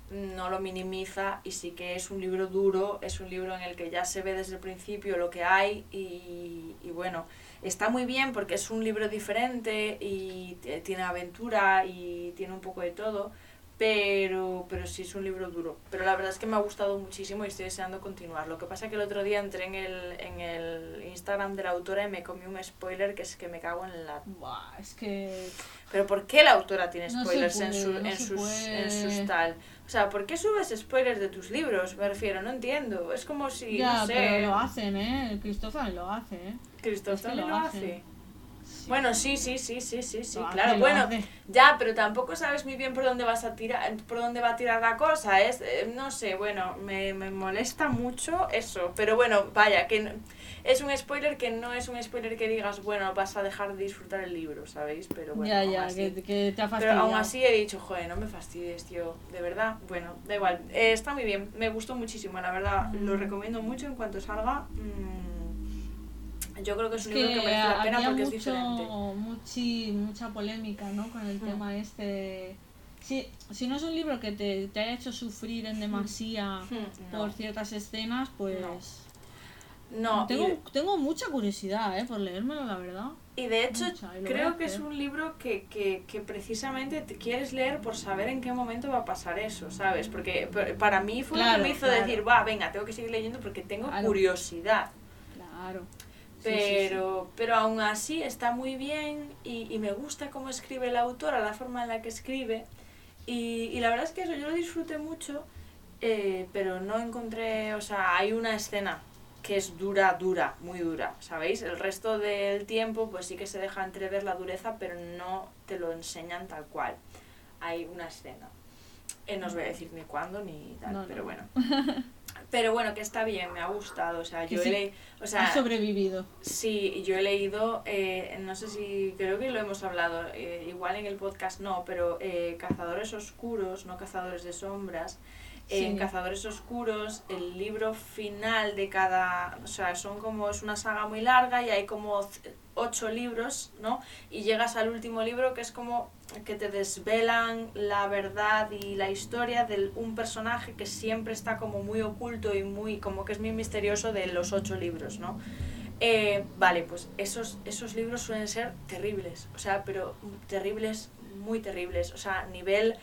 Speaker 1: no lo minimiza y sí que es un libro duro, es un libro en el que ya se ve desde el principio lo que hay y, y bueno, está muy bien porque es un libro diferente y t- tiene aventura y tiene un poco de todo, pero, pero sí es un libro duro. Pero la verdad es que me ha gustado muchísimo y estoy deseando continuar. Lo que pasa que el otro día entré en el, en el Instagram de la autora y me comí un spoiler que es que me cago en la...
Speaker 3: Buah, es que.
Speaker 1: Pero ¿por qué la autora tiene
Speaker 3: No
Speaker 1: spoilers en, su-
Speaker 3: no
Speaker 1: en, sus, en sus tal? O sea, ¿por qué subes spoilers de tus libros? Me refiero, no entiendo. Es como si,
Speaker 3: ya,
Speaker 1: no sé...
Speaker 3: pero lo hacen, ¿eh? Christopher lo hace, ¿eh?
Speaker 1: También
Speaker 3: lo
Speaker 1: lo
Speaker 3: hace. Sí.
Speaker 1: Bueno, sí, sí, sí, sí, sí, sí,
Speaker 3: hace,
Speaker 1: claro. bueno,
Speaker 3: hace.
Speaker 1: ya, pero tampoco sabes muy bien por dónde vas a tirar, por dónde va a tirar la cosa. Es, eh, no sé, bueno, me, me molesta mucho eso. Pero bueno, vaya, que no- es un spoiler que no es un spoiler que digas, bueno, vas a dejar de disfrutar el libro, ¿sabéis? Pero bueno,
Speaker 3: ya,
Speaker 1: aún
Speaker 3: ya,
Speaker 1: así.
Speaker 3: que, que te ha
Speaker 1: Pero aún así he dicho, joder, no me fastidies, tío. De verdad, bueno, da igual. Eh, está muy bien, me gustó muchísimo, la verdad. Lo
Speaker 3: Mm.
Speaker 1: recomiendo mucho en cuanto salga. mm, yo creo que es un libro que
Speaker 3: que
Speaker 1: merece la pena porque
Speaker 3: mucho,
Speaker 1: es diferente.
Speaker 3: muchi- mucha polémica, ¿no? Con el
Speaker 1: Mm.
Speaker 3: tema este de... Si, si no es un libro que te, te haya hecho sufrir en demasía
Speaker 1: Hmm, no.
Speaker 3: por ciertas escenas, pues...
Speaker 1: No,
Speaker 3: tengo,
Speaker 1: y,
Speaker 3: tengo mucha curiosidad, ¿eh? Por leérmelo, la verdad.
Speaker 1: y de hecho
Speaker 3: mucha, y lo
Speaker 1: creo que es un libro que, que, que precisamente te quieres leer por saber en qué momento va a pasar eso, ¿sabes? Porque para mí fue lo
Speaker 3: Claro,
Speaker 1: que me hizo
Speaker 3: claro.
Speaker 1: decir, va, venga, tengo que seguir leyendo porque tengo
Speaker 3: Claro.
Speaker 1: curiosidad.
Speaker 3: Claro. Sí, sí, sí.
Speaker 1: Pero, pero aún así está muy bien y, y me gusta cómo escribe la autora, la forma en la que escribe. Y, y la verdad es que eso yo lo disfruté mucho, eh, pero no encontré, o sea, hay una escena que es dura, dura, muy dura, ¿sabéis? El resto del tiempo pues sí que se deja entrever la dureza, pero no te lo enseñan tal cual. Hay una escena. Eh, no os voy a decir ni cuándo ni tal,
Speaker 3: No,
Speaker 1: pero
Speaker 3: no.
Speaker 1: bueno. Pero bueno, que está bien, me ha gustado, o sea, yo
Speaker 3: sí.
Speaker 1: he leído, o sea,
Speaker 3: ha sobrevivido.
Speaker 1: Sí, yo he leído, eh, no sé si, creo que lo hemos hablado, eh, igual en el podcast no, pero eh, Cazadores Oscuros, no Cazadores de Sombras. En Cazadores Oscuros, el libro final de cada, o sea, son como, es una saga muy larga y hay como ocho libros, ¿no? Y llegas al último libro que es como que te desvelan la verdad y la historia de un personaje que siempre está como muy oculto y muy, como que es muy misterioso de los ocho libros, ¿no? Eh, vale, pues esos, esos libros suelen ser terribles, o sea, pero terribles, muy terribles, o sea, nivel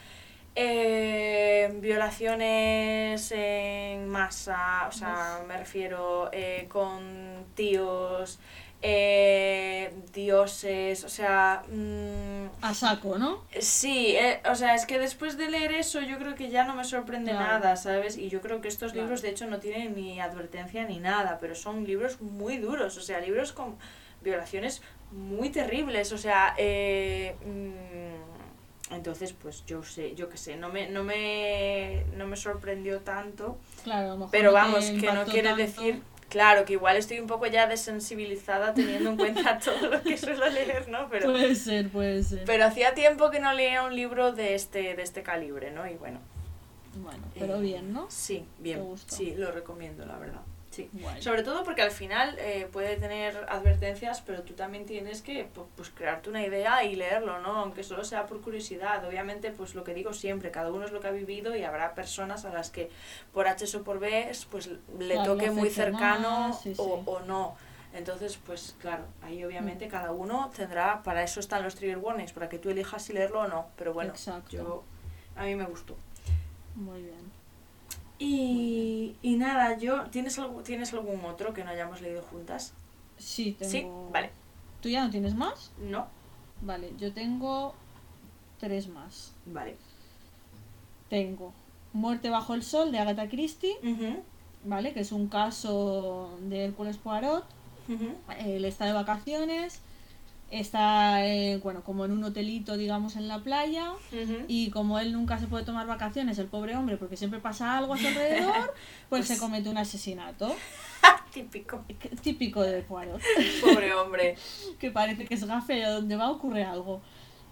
Speaker 1: eh, violaciones en masa, o sea, me refiero eh, con tíos, eh, dioses, o sea... mm,
Speaker 3: A saco, ¿no?
Speaker 1: Sí, eh, o sea, es que después de leer eso yo creo que ya no me sorprende
Speaker 3: Claro.
Speaker 1: nada, ¿sabes? Y yo creo que estos
Speaker 3: Claro.
Speaker 1: libros de hecho no tienen ni advertencia ni nada, pero son libros muy duros, o sea, libros con violaciones muy terribles, o sea, eh, mm, entonces pues yo sé, yo qué sé, no me, no me, no me sorprendió tanto,
Speaker 3: Claro, a lo mejor
Speaker 1: pero vamos, que no quiere
Speaker 3: tanto.
Speaker 1: decir... Claro, que igual estoy un poco ya desensibilizada teniendo en cuenta todo lo que suelo leer, ¿no? Pero,
Speaker 3: Puede ser, puede ser.
Speaker 1: pero hacía tiempo que no leía un libro de este, de este calibre, ¿no? Y bueno,
Speaker 3: Bueno, pero
Speaker 1: Eh,
Speaker 3: bien, ¿no?
Speaker 1: sí, bien. Sí, lo recomiendo, la verdad. Sí.
Speaker 3: Guay.
Speaker 1: Sobre todo porque al final eh, puede tener advertencias, pero tú también tienes que pu- pues, crearte una idea y leerlo, ¿no? Aunque solo sea por curiosidad. Obviamente, pues lo que digo siempre, cada uno es lo que ha vivido y habrá personas a las que por H o por B, pues le
Speaker 3: Claro,
Speaker 1: toque muy cercano
Speaker 3: más, sí,
Speaker 1: o, o no. Entonces, pues claro, ahí obviamente
Speaker 3: Mm.
Speaker 1: cada uno tendrá, para eso están los trigger warnings, para que tú elijas si leerlo o no. Pero bueno,
Speaker 3: Exacto.
Speaker 1: yo a mí me gustó.
Speaker 3: Muy bien.
Speaker 1: Y, y nada, yo ¿tienes, algo, ¿tienes algún otro que no hayamos leído juntas?
Speaker 3: Sí, tengo...
Speaker 1: Sí, vale.
Speaker 3: ¿Tú ya no tienes más?
Speaker 1: No,
Speaker 3: Vale, yo tengo tres más.
Speaker 1: vale.
Speaker 3: Tengo Muerte bajo el sol de Agatha Christie, ¿vale? Que es un caso de Hércules Poirot.
Speaker 1: ujú,
Speaker 3: Él está de vacaciones, está, eh, bueno, como en un hotelito, digamos, en la playa. Y como él nunca se puede tomar vacaciones, el pobre hombre, porque siempre pasa algo a su alrededor, pues,
Speaker 1: Pues-
Speaker 3: se comete un asesinato.
Speaker 1: Típico.
Speaker 3: Típico de Poirot.
Speaker 1: Pobre hombre.
Speaker 3: que parece que es gafe y a donde va ocurre algo.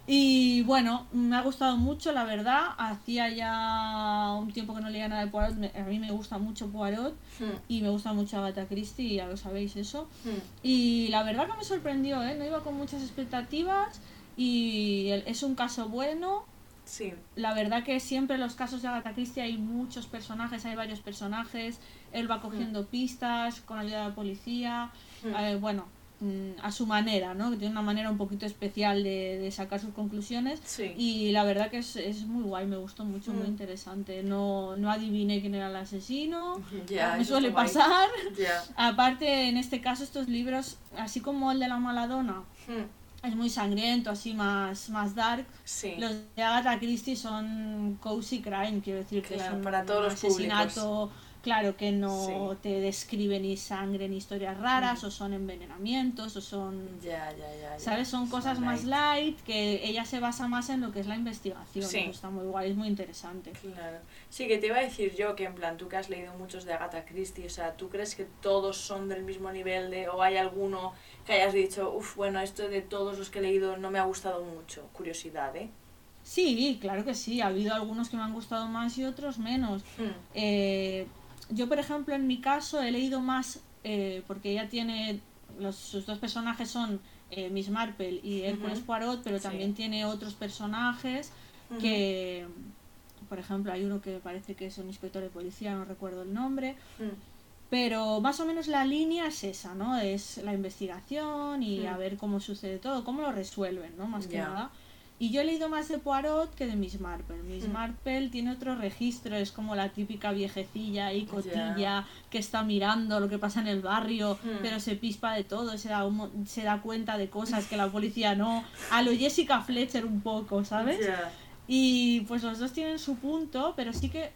Speaker 3: Y bueno, me ha gustado mucho, la verdad. Hacía ya un tiempo que no leía nada de Poirot. Me- A mí me gusta mucho Poirot
Speaker 1: Hmm,
Speaker 3: y me gusta mucho Agatha Christie, ya lo sabéis eso.
Speaker 1: hmm.
Speaker 3: Y la verdad que me sorprendió, ¿eh? No iba con muchas expectativas y es un caso bueno.
Speaker 1: Sí,
Speaker 3: La verdad que siempre en los casos de Agatha Christie hay muchos personajes, hay varios personajes. Él va cogiendo pistas con ayuda de la policía.
Speaker 1: Hmm.
Speaker 3: Eh, bueno, a su manera, ¿no? Que tiene una manera un poquito especial de, de sacar sus conclusiones.
Speaker 1: sí.
Speaker 3: Y la verdad que es, es muy guay, me gustó mucho, muy
Speaker 1: Mm.
Speaker 3: interesante. No, no adiviné quién era el asesino.
Speaker 1: Ya,
Speaker 3: me suele pasar. Aparte, en este caso, estos libros, así como el de la Maladona,
Speaker 1: Hmm,
Speaker 3: es muy sangriento, así más, más dark.
Speaker 1: Sí.
Speaker 3: Los de Agatha Christie son cozy crime, quiero decir que
Speaker 1: Claro,
Speaker 3: son
Speaker 1: para todos los
Speaker 3: asesinato, claro que no
Speaker 1: Sí.
Speaker 3: te describen ni sangre ni historias raras, o son envenenamientos, o son
Speaker 1: Ya, ya, ya. ya.
Speaker 3: ¿Sabes? Son cosas más
Speaker 1: light.
Speaker 3: que ella se basa más en lo que es la investigación.
Speaker 1: Sí.
Speaker 3: Está muy guay, es muy interesante.
Speaker 1: Claro. Sí, que te iba a decir yo que en plan, tú que has leído muchos de Agatha Christie, o sea, ¿tú crees que todos son del mismo nivel de, o hay alguno que hayas dicho, uff, bueno, esto de todos los que he leído no me ha gustado mucho? Curiosidad, ¿eh?
Speaker 3: Sí, claro que sí. Ha habido algunos que me han gustado más y otros menos.
Speaker 1: Hmm,
Speaker 3: Eh, yo, por ejemplo, en mi caso he leído más eh, porque ella tiene. Los, sus dos personajes son eh, Miss Marple y Hércules
Speaker 1: Ujú.
Speaker 3: Poirot, pero
Speaker 1: Sí.
Speaker 3: también tiene otros personajes que. Por ejemplo, hay uno que me parece que es un inspector de policía, no recuerdo el nombre.
Speaker 1: Hmm,
Speaker 3: Pero más o menos la línea es esa, ¿no? Es la investigación y
Speaker 1: Mm.
Speaker 3: a ver cómo sucede todo, cómo lo resuelven, ¿no? Más que nada. Y yo he leído más de Poirot que de Miss Marple. Miss
Speaker 1: Mm.
Speaker 3: Marple tiene otro registro, es como la típica viejecilla y cotilla que está mirando lo que pasa en el barrio,
Speaker 1: Mm.
Speaker 3: pero se pispa de todo, se da, un se da cuenta de cosas que la policía no. A lo Jessica Fletcher un poco, ¿sabes? Y pues los dos tienen su punto, pero sí que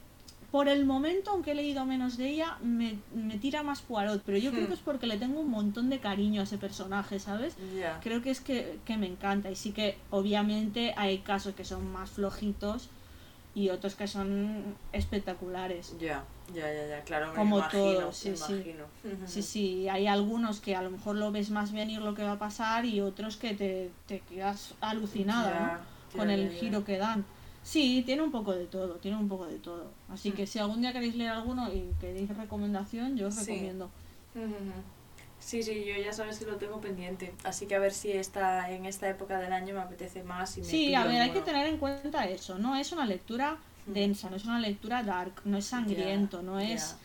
Speaker 3: por el momento, aunque he leído menos de ella, me, me tira más Poirot. Pero yo creo
Speaker 1: Hmm.
Speaker 3: que es porque le tengo un montón de cariño a ese personaje, ¿sabes? Creo que es que, que me encanta. Y sí que obviamente hay casos que son más flojitos y otros que son espectaculares.
Speaker 1: Ya, ya, ya, ya, claro, me
Speaker 3: Como
Speaker 1: imagino,
Speaker 3: todos, sí,
Speaker 1: me
Speaker 3: sí.
Speaker 1: imagino.
Speaker 3: Sí, sí, hay algunos que a lo mejor lo ves más venir lo que va a pasar y otros que te, te quedas alucinada,
Speaker 1: Ya,
Speaker 3: ¿no?
Speaker 1: ya,
Speaker 3: con el
Speaker 1: ya,
Speaker 3: giro que dan. Sí, tiene un poco de todo, tiene un poco de todo. Así
Speaker 1: Mm.
Speaker 3: que si algún día queréis leer alguno y queréis recomendación, yo os
Speaker 1: Sí.
Speaker 3: recomiendo.
Speaker 1: Ujú. Sí, sí, yo ya sabes que lo tengo pendiente. Así que a ver si esta, en esta época del año me apetece más y me
Speaker 3: Sí, a ver, hay que tener en cuenta eso. No es una lectura
Speaker 1: Mm.
Speaker 3: densa, no es una lectura dark, no es sangriento, no es...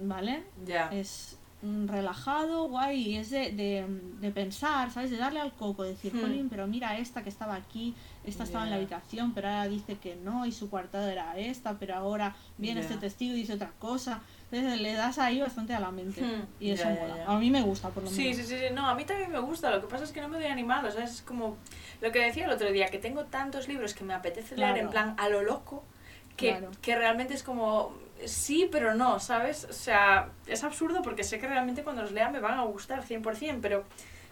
Speaker 3: ¿Vale?
Speaker 1: Ya.
Speaker 3: es mm, relajado, guay, y es de, de, de pensar, ¿sabes? De darle al coco, de decir,
Speaker 1: Hmm.
Speaker 3: Jolín, pero mira esta que estaba aquí, esta estaba en la habitación, pero ahora dice que no, y su coartada era esta, pero ahora viene
Speaker 1: Ya.
Speaker 3: este testigo y dice otra cosa. Entonces le das ahí bastante a la mente.
Speaker 1: Hmm.
Speaker 3: Y eso
Speaker 1: ya,
Speaker 3: mola. A mí me gusta, por lo
Speaker 1: Sí,
Speaker 3: menos.
Speaker 1: sí, sí, sí, no, a mí también me gusta, lo que pasa es que no me doy animado, ¿sabes? Es como lo que decía el otro día, que tengo tantos libros que me apetece leer
Speaker 3: Claro.
Speaker 1: en plan a lo loco, que,
Speaker 3: Claro.
Speaker 1: que realmente es como, sí, pero no, ¿sabes? O sea, es absurdo porque sé que realmente cuando los lea me van a gustar 100%, pero...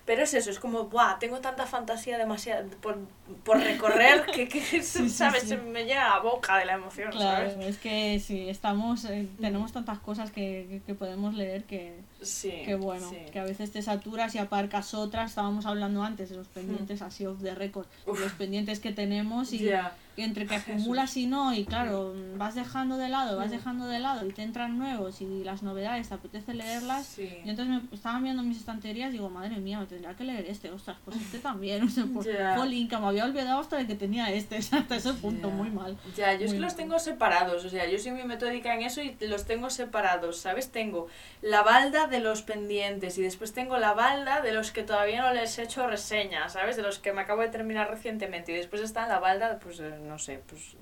Speaker 1: Pero es eso, es como, ¡buah! Tengo tanta fantasía demasiado por, por recorrer que, que
Speaker 3: sí,
Speaker 1: ¿sabes?
Speaker 3: sí.
Speaker 1: Se me llena la boca de la emoción,
Speaker 3: Claro,
Speaker 1: ¿sabes?
Speaker 3: es que sí, estamos, eh, tenemos tantas cosas que, que- que podemos leer que, que bueno, que a veces te saturas y aparcas otras. Estábamos hablando antes de los pendientes así off the record.
Speaker 1: Uf.
Speaker 3: los pendientes que tenemos y. y entre que
Speaker 1: Jesús.
Speaker 3: acumulas y no, y claro, vas dejando de lado, vas
Speaker 1: Mm.
Speaker 3: dejando de lado y te entran nuevos y las novedades te apetece leerlas.
Speaker 1: Sí.
Speaker 3: Y entonces me estaban viendo mis estanterías y digo, madre mía, me tendría que leer este, ostras, pues este también, o sea, pues, jolín, que me había olvidado hasta de que tenía este, hasta ese punto, muy mal.
Speaker 1: Ya, yo es que los tengo separados, o sea, yo soy muy metódica en eso y los tengo separados, ¿sabes? Tengo la balda de los pendientes y después tengo la balda de los que todavía no les he hecho reseña, ¿sabes? De los que me acabo de terminar recientemente y después está la balda, pues no sé, pues...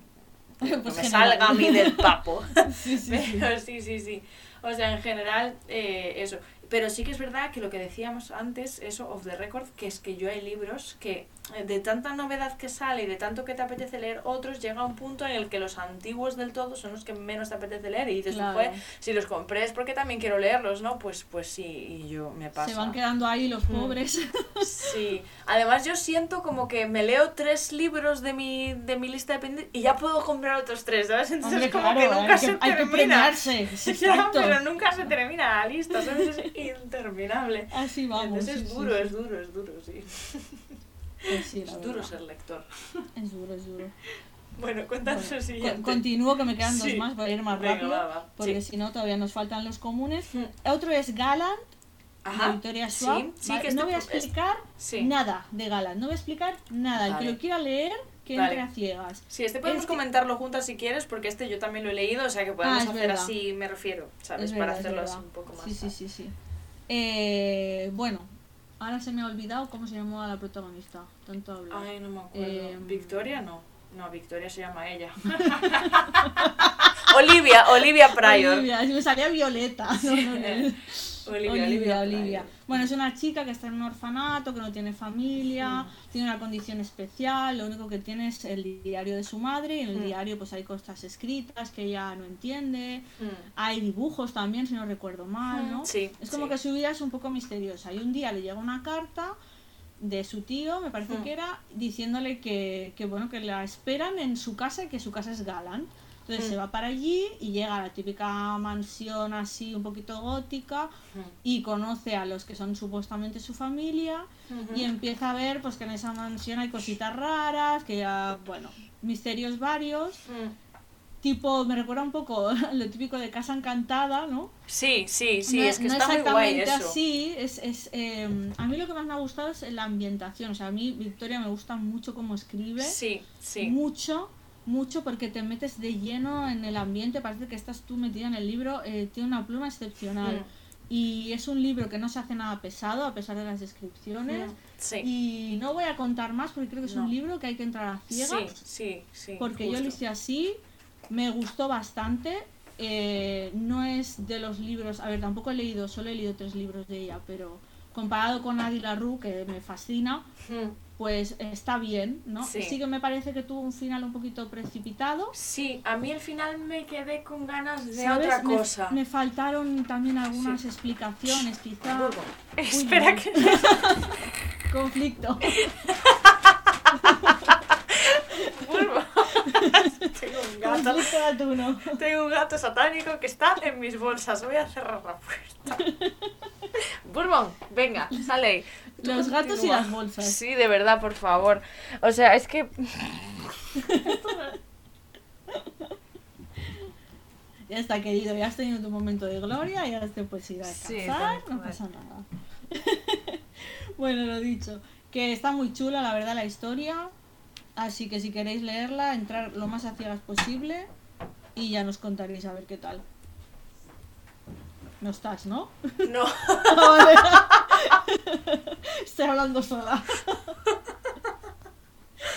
Speaker 1: que
Speaker 3: Pues
Speaker 1: me
Speaker 3: general.
Speaker 1: salga a mí del papo.
Speaker 3: Sí, sí.
Speaker 1: Pero sí, sí, sí. O sea, en general, eh, eso. Pero sí que es verdad que lo que decíamos antes, eso, off the record, que es que yo hay libros que eh, de tanta novedad que sale y de tanto que te apetece leer otros, llega un punto en el que los antiguos del todo son los que menos te apetece leer y dices,
Speaker 3: Claro.
Speaker 1: "Joder, si los compré es porque también quiero leerlos, ¿no? Pues, pues sí, y yo me pasa.
Speaker 3: Se van quedando ahí los
Speaker 1: Mm.
Speaker 3: pobres.
Speaker 1: Sí, además yo siento como que me leo tres libros de mi, de mi lista de pendientes y ya puedo comprar otros tres, ¿sabes? Entonces
Speaker 3: Hombre,
Speaker 1: como
Speaker 3: claro,
Speaker 1: que nunca
Speaker 3: hay
Speaker 1: se
Speaker 3: que, hay que
Speaker 1: termina.
Speaker 3: premiarse.
Speaker 1: Ya, pero nunca se termina la lista, ¿sabes? Es interminable.
Speaker 3: Así vamos.
Speaker 1: Entonces es
Speaker 3: sí,
Speaker 1: duro,
Speaker 3: sí.
Speaker 1: es duro, es duro, sí.
Speaker 3: Pues sí,
Speaker 1: Es duro ser lector.
Speaker 3: Es duro, es duro.
Speaker 1: Bueno, cuéntanos
Speaker 3: Bueno,
Speaker 1: el siguiente.
Speaker 3: co- continúo que me quedan dos
Speaker 1: Sí.
Speaker 3: más, voy a ir más
Speaker 1: Venga,
Speaker 3: rápido.
Speaker 1: va, va.
Speaker 3: Porque
Speaker 1: Sí.
Speaker 3: si no, todavía nos faltan los comunes.
Speaker 1: Mm.
Speaker 3: Otro es Gallant,
Speaker 1: Ajá.
Speaker 3: de Victoria Schwab.
Speaker 1: sí,
Speaker 3: ¿vale?
Speaker 1: que este
Speaker 3: no voy a explicar nada de Gallant, no voy a explicar nada. El que lo quiera leer, que
Speaker 1: Vale.
Speaker 3: entre a ciegas.
Speaker 1: Sí, este podemos comentarlo juntas si quieres, porque este yo también lo he leído, o sea que podemos
Speaker 3: Ah,
Speaker 1: hacer
Speaker 3: verdad.
Speaker 1: así, me refiero, ¿sabes?
Speaker 3: Es
Speaker 1: Para
Speaker 3: verdad,
Speaker 1: hacerlo así un poco más.
Speaker 3: Sí, sí, sí, sí. Eh, bueno, ahora se me ha olvidado cómo se llamaba la protagonista. Tanto hablar.
Speaker 1: Ay, no me acuerdo.
Speaker 3: Em,
Speaker 1: ¿Victoria? No. No, Victoria se llama ella. Olivia, Olivia Pryor.
Speaker 3: Olivia, me salía Violeta. No, no, no.
Speaker 1: Olivia,
Speaker 3: Olivia,
Speaker 1: Olivia,
Speaker 3: Olivia.
Speaker 1: Pryor.
Speaker 3: Bueno, es una chica que está en un orfanato, que no tiene familia,
Speaker 1: Mm.
Speaker 3: tiene una condición especial, lo único que tiene es el diario de su madre y en el
Speaker 1: Mm.
Speaker 3: diario pues hay cosas escritas que ella no entiende,
Speaker 1: Mm.
Speaker 3: hay dibujos también, si no recuerdo mal, ¿no?
Speaker 1: Sí,
Speaker 3: Es como
Speaker 1: sí.
Speaker 3: que su vida es un poco misteriosa y un día le llega una carta de su tío, me parece que era, diciéndole que, que, bueno, que la esperan en su casa y que su casa es Galant. Entonces
Speaker 1: Mm.
Speaker 3: se va para allí y llega a la típica mansión así un poquito gótica
Speaker 1: Mm.
Speaker 3: y conoce a los que son supuestamente su familia
Speaker 1: Ujú.
Speaker 3: y empieza a ver pues que en esa mansión hay cositas raras, que ya, bueno, misterios varios.
Speaker 1: Mm.
Speaker 3: Tipo, me recuerda un poco lo típico de Casa Encantada, ¿no?
Speaker 1: Sí, sí, sí,
Speaker 3: no,
Speaker 1: es que
Speaker 3: no
Speaker 1: está muy guay
Speaker 3: exactamente
Speaker 1: eso.
Speaker 3: así, es, es, eh, a mí lo que más me ha gustado es la ambientación, o sea, a mí Victoria me gusta mucho cómo escribe,
Speaker 1: Sí, sí.
Speaker 3: mucho, mucho porque te metes de lleno en el ambiente, parece que estás tú metida en el libro, eh, tiene una pluma excepcional
Speaker 1: Mm.
Speaker 3: y es un libro que no se hace nada pesado a pesar de las descripciones
Speaker 1: Sí,
Speaker 3: y no voy a contar más porque creo que es
Speaker 1: No.
Speaker 3: un libro que hay que entrar a
Speaker 1: sí,
Speaker 3: ciegas
Speaker 1: sí, sí.
Speaker 3: porque yo lo hice así, me gustó bastante. eh, no es de los libros, a ver, tampoco he leído, solo he leído tres libros de ella, pero comparado con Adi Larue, que me fascina,
Speaker 1: Mm.
Speaker 3: Pues está bien, ¿no?
Speaker 1: Sí.
Speaker 3: que me parece que tuvo un final un poquito precipitado.
Speaker 1: Sí, a mí al final me quedé con ganas de
Speaker 3: ¿sabes?
Speaker 1: otra cosa.
Speaker 3: Me, faltaron también algunas explicaciones, quizá.
Speaker 1: Burgo.
Speaker 3: Uy,
Speaker 1: Espera
Speaker 3: no.
Speaker 1: que...
Speaker 3: Conflicto.
Speaker 1: Tengo un gato.
Speaker 3: Conflicto.
Speaker 1: Tengo un gato satánico que está en mis bolsas. Voy a cerrar la puerta. Bourbon, venga, sale ahí.
Speaker 3: Los gatos y las bolsas.
Speaker 1: Sí, de verdad, por favor. O sea, es que...
Speaker 3: Ya está, querido, ya has tenido tu momento de gloria, ya te puedes ir a
Speaker 1: Sí,
Speaker 3: descansar,
Speaker 1: bueno,
Speaker 3: no pasa nada. bueno, lo dicho, que está muy chula, la verdad, la historia, así que si queréis leerla, entrar lo más a ciegas posible y ya nos contaréis a ver qué tal. No estás, ¿no?
Speaker 1: No.
Speaker 3: Estoy hablando sola.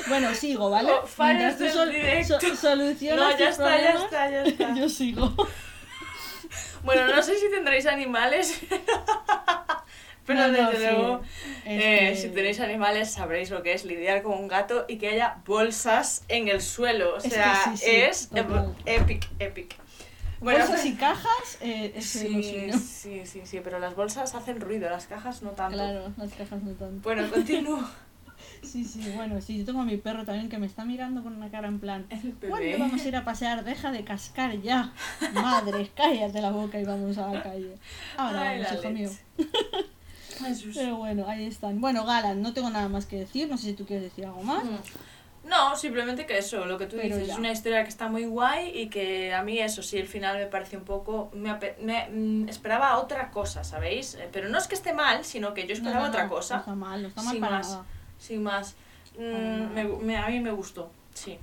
Speaker 3: Bueno, sigo, ¿vale?
Speaker 1: Oh,
Speaker 3: Mientras tú
Speaker 1: directo.
Speaker 3: solucionas
Speaker 1: No, ya está, ya está, ya está.
Speaker 3: Yo sigo.
Speaker 1: Bueno, no sé si tendréis animales, pero
Speaker 3: No, no,
Speaker 1: desde
Speaker 3: sí.
Speaker 1: luego, eh,
Speaker 3: Este-
Speaker 1: si tenéis animales sabréis lo que es lidiar con un gato y que haya bolsas en el suelo. O
Speaker 3: Es que
Speaker 1: sea,
Speaker 3: sí, sí,
Speaker 1: es
Speaker 3: total.
Speaker 1: epic, epic.
Speaker 3: Bolsas y cajas, eh, es
Speaker 1: sí, sí, sí, sí, pero las bolsas hacen ruido, las cajas no tanto.
Speaker 3: Claro, las cajas no tanto.
Speaker 1: Bueno, continúo.
Speaker 3: Sí, sí, bueno, sí, yo tengo a mi perro también que me está mirando con una cara en plan. ¿cuándo vamos a ir a pasear? Deja de cascar ya. Madre, cállate la boca y vamos a la calle. Ahora
Speaker 1: Ay,
Speaker 3: vamos, hijo mío. Pero bueno, ahí están. Bueno, Galan, no tengo nada más que decir, no sé si tú quieres decir algo más.
Speaker 1: Mm. No, simplemente que eso, lo que tú
Speaker 3: Pero
Speaker 1: dices,
Speaker 3: ya.
Speaker 1: es una historia que está muy guay y que a mí eso sí, el final me parece un poco... Me, me, mm, esperaba otra cosa, ¿sabéis? Eh, Pero no es que esté mal, sino que yo esperaba
Speaker 3: no,
Speaker 1: otra
Speaker 3: no,
Speaker 1: cosa.
Speaker 3: No está mal, no está mal
Speaker 1: Sin
Speaker 3: para
Speaker 1: más.
Speaker 3: nada.
Speaker 1: Sin más. Mm, me, me- a mí me gustó, sí.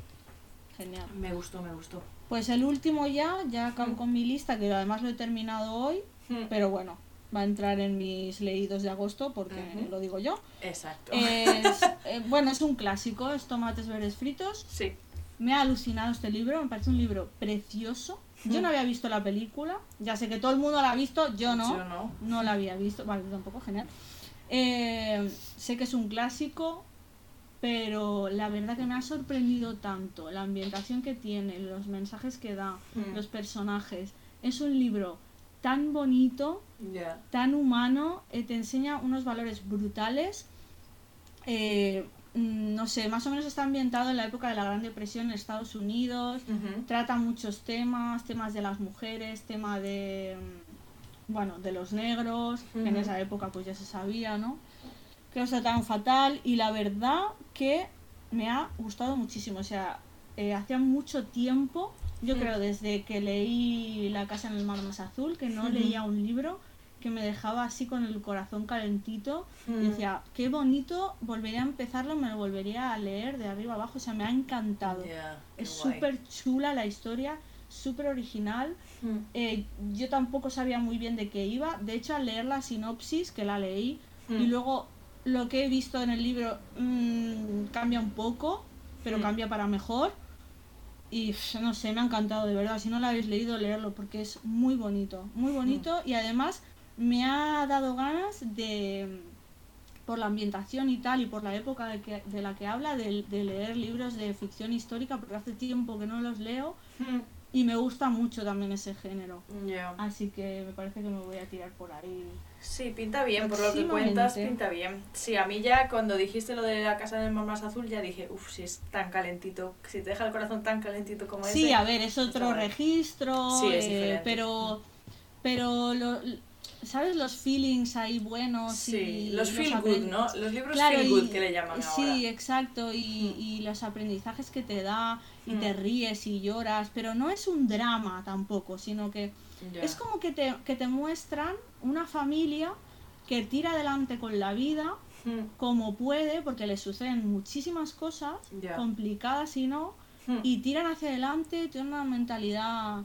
Speaker 3: Genial.
Speaker 1: Me gustó, me gustó.
Speaker 3: Pues el último ya, ya acabo
Speaker 1: Mm.
Speaker 3: con mi lista, que además lo he terminado hoy,
Speaker 1: Mm,
Speaker 3: pero bueno, va a entrar en mis leídos de agosto porque lo digo yo.
Speaker 1: Exacto.
Speaker 3: Es, eh, bueno, es un clásico, es Tomates Verdes Fritos.
Speaker 1: Sí.
Speaker 3: Me ha alucinado este libro, me parece un libro precioso. Yo no había visto la película, ya sé que todo el mundo la ha visto, yo no.
Speaker 1: Yo no.
Speaker 3: No la había visto, vale, tampoco, genial. Eh, sé que es un clásico, pero la verdad que me ha sorprendido tanto la ambientación que tiene, los mensajes que da,
Speaker 1: Mm.
Speaker 3: los personajes. Es un libro tan bonito,
Speaker 1: Ya.
Speaker 3: tan humano, eh, te enseña unos valores brutales. Eh, mm, no sé, más o menos está ambientado en la época de la Gran Depresión en Estados Unidos.
Speaker 1: Ujú.
Speaker 3: Trata muchos temas, temas de las mujeres, tema de mm, bueno, de los negros, que en esa época pues ya se sabía, ¿no? que los trataron fatal y la verdad que me ha gustado muchísimo. O sea, eh, hacía mucho tiempo, yo
Speaker 1: Mm.
Speaker 3: creo desde que leí La casa en el mar más azul, que no
Speaker 1: Ujú.
Speaker 3: leía un libro que me dejaba así con el corazón calentito. Y
Speaker 1: Mm.
Speaker 3: decía, qué bonito, volvería a empezarlo, me lo volvería a leer de arriba abajo. O sea, me ha encantado.
Speaker 1: Qué
Speaker 3: Es súper chula la historia, súper original.
Speaker 1: Mm.
Speaker 3: Eh, yo tampoco sabía muy bien de qué iba. De hecho, al leer la sinopsis, que la leí, y
Speaker 1: Mm.
Speaker 3: luego lo que he visto en el libro mm, cambia un poco, pero
Speaker 1: Mm.
Speaker 3: cambia para mejor. Y no sé, me ha encantado, de verdad. Si no lo habéis leído, leerlo porque es muy bonito, muy bonito. Y además me ha dado ganas de, por la ambientación y tal, y por la época de, que- de la que habla, de, de leer libros de ficción histórica, porque hace tiempo que no los leo.
Speaker 1: Mm.
Speaker 3: Y me gusta mucho también ese género. Así que me parece que me voy a tirar por ahí.
Speaker 1: Sí, pinta bien, por lo que cuentas, pinta bien. Sí, a mí ya cuando dijiste lo de la casa del mar más azul, ya dije, uff, si es tan calentito, si te deja el corazón tan calentito como
Speaker 3: Sí,
Speaker 1: ese.
Speaker 3: a ver, es otro registro,
Speaker 1: Sí, es
Speaker 3: eh, pero, pero lo- ¿sabes los feelings ahí buenos?
Speaker 1: Sí,
Speaker 3: y
Speaker 1: los feel good, ¿no? Los libros
Speaker 3: Claro,
Speaker 1: feel good
Speaker 3: y-
Speaker 1: que le llaman
Speaker 3: Sí,
Speaker 1: ahora.
Speaker 3: exacto, y, y los aprendizajes que te da, y
Speaker 1: Mm.
Speaker 3: te ríes y lloras, pero no es un drama tampoco, sino que Es como que te, que te muestran una familia que tira adelante con la vida
Speaker 1: Mm,
Speaker 3: como puede, porque le suceden muchísimas cosas, complicadas y no,
Speaker 1: mm,
Speaker 3: y tiran hacia adelante, tienen una mentalidad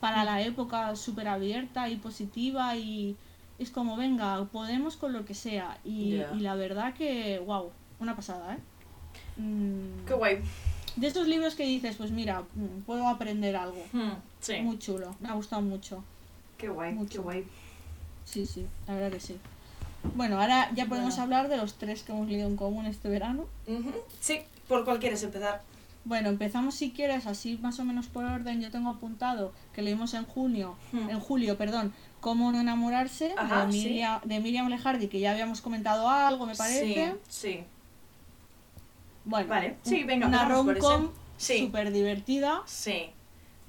Speaker 3: para
Speaker 1: Mm.
Speaker 3: la época súper abierta y positiva y es como, venga, podemos con lo que sea. Y, y la verdad que, wow, una pasada, ¿eh? Mm,
Speaker 1: Qué guay.
Speaker 3: De estos libros que dices, pues mira, mm, puedo aprender algo.
Speaker 1: Mm, Sí,
Speaker 3: Muy chulo, me ha gustado mucho.
Speaker 1: qué guay, qué
Speaker 3: mucho.
Speaker 1: guay.
Speaker 3: Sí, sí, la verdad que sí. Bueno, ahora ya podemos
Speaker 1: Bueno.
Speaker 3: hablar de los tres que hemos leído en común este verano.
Speaker 1: Sí, ¿por cuál quieres empezar?
Speaker 3: Bueno, empezamos si quieres, así más o menos por orden. Yo tengo apuntado que leímos en junio,
Speaker 1: Hmm.
Speaker 3: en julio, perdón, Cómo no enamorarse,
Speaker 1: Ajá,
Speaker 3: de,
Speaker 1: sí.
Speaker 3: Miriam, de Miriam Lejardi, que ya habíamos comentado algo, me parece.
Speaker 1: Sí, sí.
Speaker 3: Bueno,
Speaker 1: Vale, sí, venga,
Speaker 3: una rom-com.
Speaker 1: Sí.
Speaker 3: súper divertida.
Speaker 1: Sí.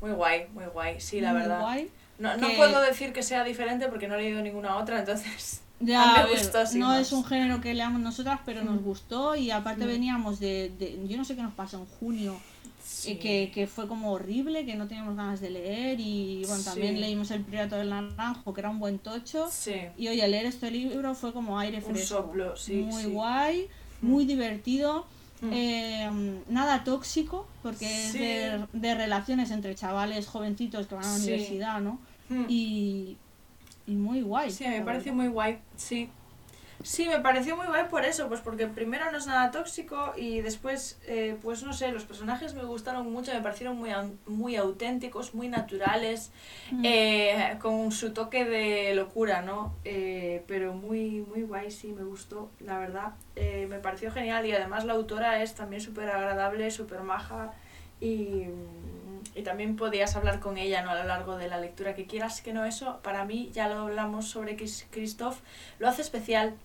Speaker 1: Muy guay, muy guay. Sí, la
Speaker 3: muy
Speaker 1: verdad.
Speaker 3: guay.
Speaker 1: No, no
Speaker 3: que-
Speaker 1: puedo decir que sea diferente porque no he leído ninguna otra, entonces.
Speaker 3: Ya,
Speaker 1: A
Speaker 3: ver,
Speaker 1: gustó,
Speaker 3: no
Speaker 1: más.
Speaker 3: es un género que leamos nosotras, pero nos gustó y aparte
Speaker 1: Mm.
Speaker 3: veníamos de, de- Yo no sé qué nos pasó en junio,
Speaker 1: Sí.
Speaker 3: que, que fue como horrible, que no teníamos ganas de leer y bueno, también
Speaker 1: Sí.
Speaker 3: leímos El Priorato del Naranjo, que era un buen tocho.
Speaker 1: Sí.
Speaker 3: Y oye, leer este libro fue como aire
Speaker 1: Un
Speaker 3: fresco.
Speaker 1: soplo, sí,
Speaker 3: Muy guay,
Speaker 1: Mm.
Speaker 3: muy divertido.
Speaker 1: Mm.
Speaker 3: eh, nada tóxico, porque es de, de relaciones entre chavales jovencitos que van a la
Speaker 1: Sí.
Speaker 3: universidad, ¿no?
Speaker 1: Mm.
Speaker 3: Y, y muy guay.
Speaker 1: Sí, me
Speaker 3: verdad.
Speaker 1: muy guay, sí. Sí, me pareció muy guay por eso, pues porque primero no es nada tóxico y después, eh, pues no sé, los personajes me gustaron mucho, me parecieron muy, muy auténticos, muy naturales,
Speaker 3: Mm.
Speaker 1: eh, con su toque de locura, ¿no? Eh, pero muy, muy guay, sí, me gustó, la verdad. Eh, me pareció genial y además la autora es también súper agradable, súper maja y, y también podías hablar con ella ¿no? a lo largo de la lectura. Que quieras que no, eso para mí, ya lo hablamos sobre Chris- Christoph, lo hace especial.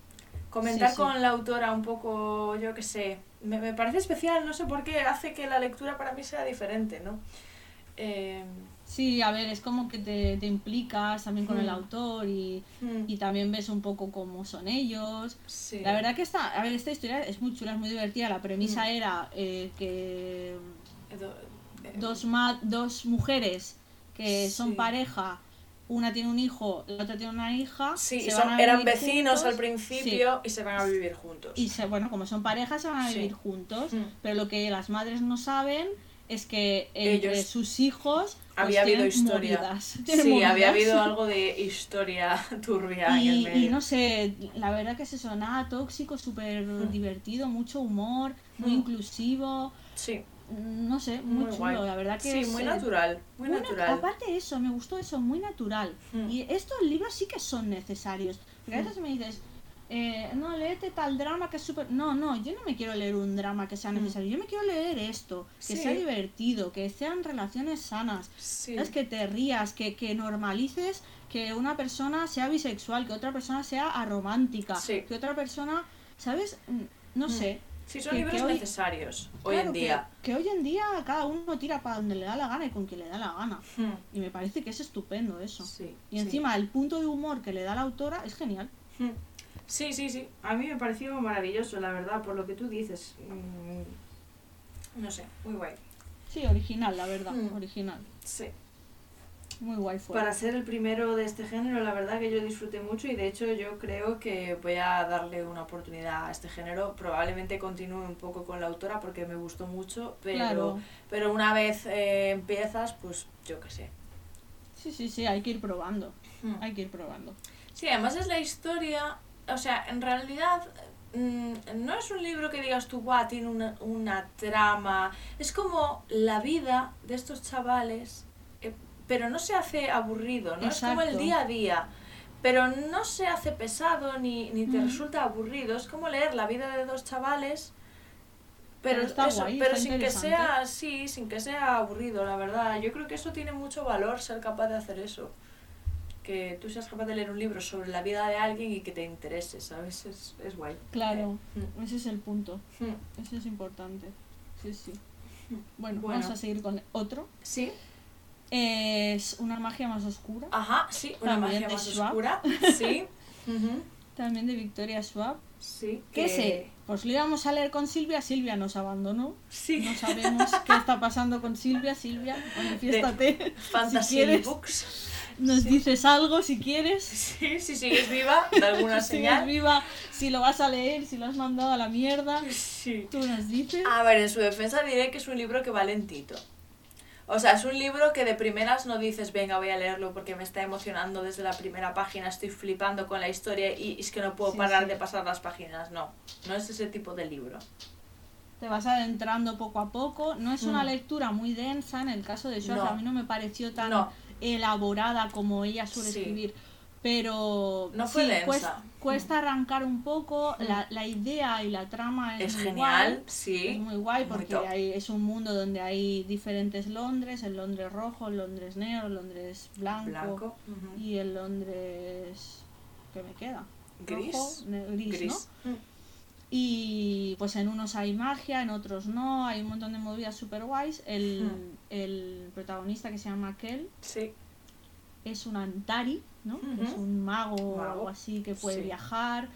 Speaker 1: Comentar
Speaker 3: Sí, sí.
Speaker 1: con la autora un poco, yo qué sé, me, me parece especial, no sé por qué, hace que la lectura para mí sea diferente, ¿no? Eh,
Speaker 3: Sí, a ver, es como que te, te implicas también con el
Speaker 1: Mm.
Speaker 3: autor y,
Speaker 1: mm,
Speaker 3: y también ves un poco cómo son ellos.
Speaker 1: sí.
Speaker 3: La verdad que esta, a ver, esta historia es muy chula, es muy divertida. La premisa
Speaker 1: Mm.
Speaker 3: era eh, que
Speaker 1: Edo- eh,
Speaker 3: dos, ma- dos mujeres que son pareja, una tiene un hijo, la otra tiene una hija.
Speaker 1: Sí,
Speaker 3: se
Speaker 1: son- eran vecinos
Speaker 3: juntos.
Speaker 1: al principio y se van a vivir juntos.
Speaker 3: Y se, bueno, como son parejas, se van a
Speaker 1: Sí.
Speaker 3: vivir juntos.
Speaker 1: Mm.
Speaker 3: Pero lo que las madres no saben es que entre
Speaker 1: Ellos-
Speaker 3: sus hijos pues,
Speaker 1: Había habido
Speaker 3: tienen
Speaker 1: historia.
Speaker 3: tienen
Speaker 1: Sí, había habido algo de historia turbia en el
Speaker 3: Y,
Speaker 1: medio.
Speaker 3: y no sé, la verdad que es eso, nada tóxico, súper
Speaker 1: Mm.
Speaker 3: divertido, mucho humor, muy
Speaker 1: Mm.
Speaker 3: inclusivo,
Speaker 1: Sí,
Speaker 3: mm, no sé, muy,
Speaker 1: muy,
Speaker 3: chulo,
Speaker 1: guay.
Speaker 3: la verdad que
Speaker 1: sí,
Speaker 3: es,
Speaker 1: muy
Speaker 3: eh,
Speaker 1: natural, muy,
Speaker 3: muy nat-
Speaker 1: natural.
Speaker 3: Aparte de eso, me gustó eso, muy natural.
Speaker 1: Mm.
Speaker 3: Y estos libros sí que son necesarios. Porque a
Speaker 1: Mm.
Speaker 3: veces me dices, eh, no, léete tal drama que es súper... No, no, yo no me quiero leer un drama que sea
Speaker 1: Mm.
Speaker 3: necesario, yo me quiero leer esto, que
Speaker 1: Sí.
Speaker 3: sea divertido, que sean relaciones sanas,
Speaker 1: Sí.
Speaker 3: es que te rías, que, que normalices que una persona sea bisexual, que otra persona sea aromántica,
Speaker 1: Sí.
Speaker 3: que otra persona, ¿sabes? No sé.
Speaker 1: Sí, son
Speaker 3: que-
Speaker 1: libros
Speaker 3: que hoy-
Speaker 1: necesarios hoy en día.
Speaker 3: Que, hoy en día cada uno tira para donde le da la gana y con quien le da la gana.
Speaker 1: Mm.
Speaker 3: Y me parece que es estupendo eso.
Speaker 1: Sí,
Speaker 3: Y
Speaker 1: sí.
Speaker 3: encima el punto de humor que le da la autora es genial.
Speaker 1: Mm. Sí, sí, sí. A mí me pareció maravilloso, la verdad, por lo que tú dices. Mm, no sé, muy guay.
Speaker 3: Sí, original, la verdad,
Speaker 1: Mm.
Speaker 3: original.
Speaker 1: Sí.
Speaker 3: Muy guay fue.
Speaker 1: Para ser el primero de este género, la verdad que yo disfruté mucho y de hecho yo creo que voy a darle una oportunidad a este género. Probablemente continúe un poco con la autora porque me gustó mucho, pero,
Speaker 3: Claro.
Speaker 1: pero una vez eh, empiezas, pues yo qué sé.
Speaker 3: Sí, sí, sí, hay que ir probando.
Speaker 1: Mm.
Speaker 3: Hay que ir probando.
Speaker 1: Sí, además es la historia, o sea, en realidad mm, no es un libro que digas tú, guau, tiene una, una trama, es como la vida de estos chavales, pero no se hace aburrido, ¿no? Es como el día a día, pero no se hace pesado ni, ni te
Speaker 3: Mm.
Speaker 1: resulta aburrido, es como leer la vida de dos chavales. Pero,
Speaker 3: Pero está
Speaker 1: eso,
Speaker 3: guay,
Speaker 1: pero
Speaker 3: está
Speaker 1: sin que sea así, sin que sea aburrido, la verdad. Yo creo que eso tiene mucho valor, ser capaz de hacer eso que tú seas capaz de leer un libro sobre la vida de alguien y que te interese, ¿sabes? Es, es guay.
Speaker 3: Claro,
Speaker 1: Mm.
Speaker 3: ese es el punto.
Speaker 1: Mm.
Speaker 3: Eso es importante. Sí, sí. Bueno,
Speaker 1: Bueno.
Speaker 3: vamos a seguir con otro.
Speaker 1: Sí,
Speaker 3: Es una magia más oscura.
Speaker 1: ajá, sí, una
Speaker 3: También
Speaker 1: magia
Speaker 3: de
Speaker 1: más
Speaker 3: Schwab.
Speaker 1: oscura. Sí,
Speaker 3: También de Victoria Schwab.
Speaker 1: sí.
Speaker 3: ¿Qué sé? Pues lo íbamos a leer con Silvia. Silvia nos abandonó.
Speaker 1: Sí,
Speaker 3: No sabemos qué está pasando con Silvia. Silvia, manifiéstate.
Speaker 1: Fantasy
Speaker 3: si quieres.
Speaker 1: Books.
Speaker 3: Nos
Speaker 1: Sí.
Speaker 3: dices algo si quieres.
Speaker 1: Sí, si sigues viva, de alguna
Speaker 3: Si sigues
Speaker 1: señal.
Speaker 3: viva, si lo vas a leer, si lo has mandado a la mierda.
Speaker 1: Sí.
Speaker 3: Tú nos dices.
Speaker 1: A ver, en su defensa diré que es un libro que va lentito. O sea, es un libro que de primeras no dices, venga, voy a leerlo porque me está emocionando desde la primera página, estoy flipando con la historia y es que no puedo
Speaker 3: Sí,
Speaker 1: parar
Speaker 3: sí.
Speaker 1: de pasar las páginas. No, no es ese tipo de libro.
Speaker 3: Te vas adentrando poco a poco. No es una
Speaker 1: Mm.
Speaker 3: lectura muy densa. En el caso de
Speaker 1: No.
Speaker 3: a mí no me pareció tan
Speaker 1: No.
Speaker 3: elaborada como ella suele
Speaker 1: Sí.
Speaker 3: escribir. Pero
Speaker 1: No fue
Speaker 3: sí,
Speaker 1: densa.
Speaker 3: Cuesta arrancar un poco.
Speaker 1: Mm.
Speaker 3: La, la idea y la trama es,
Speaker 1: Es
Speaker 3: muy
Speaker 1: genial,
Speaker 3: guay.
Speaker 1: sí.
Speaker 3: Es muy guay porque hay- es un mundo donde hay diferentes Londres, el Londres rojo, el Londres negro, el Londres blanco, y el Londres ¿qué me queda?
Speaker 1: Gris.
Speaker 3: Rojo, gris, ¿no?
Speaker 1: Mm.
Speaker 3: Y pues en unos hay magia, en otros no, hay un montón de movidas super guays. El,
Speaker 1: Hmm.
Speaker 3: el protagonista que se llama Kel
Speaker 1: Sí.
Speaker 3: es un Antari, ¿no? Es un mago, o algo así que puede
Speaker 1: Sí.
Speaker 3: viajar.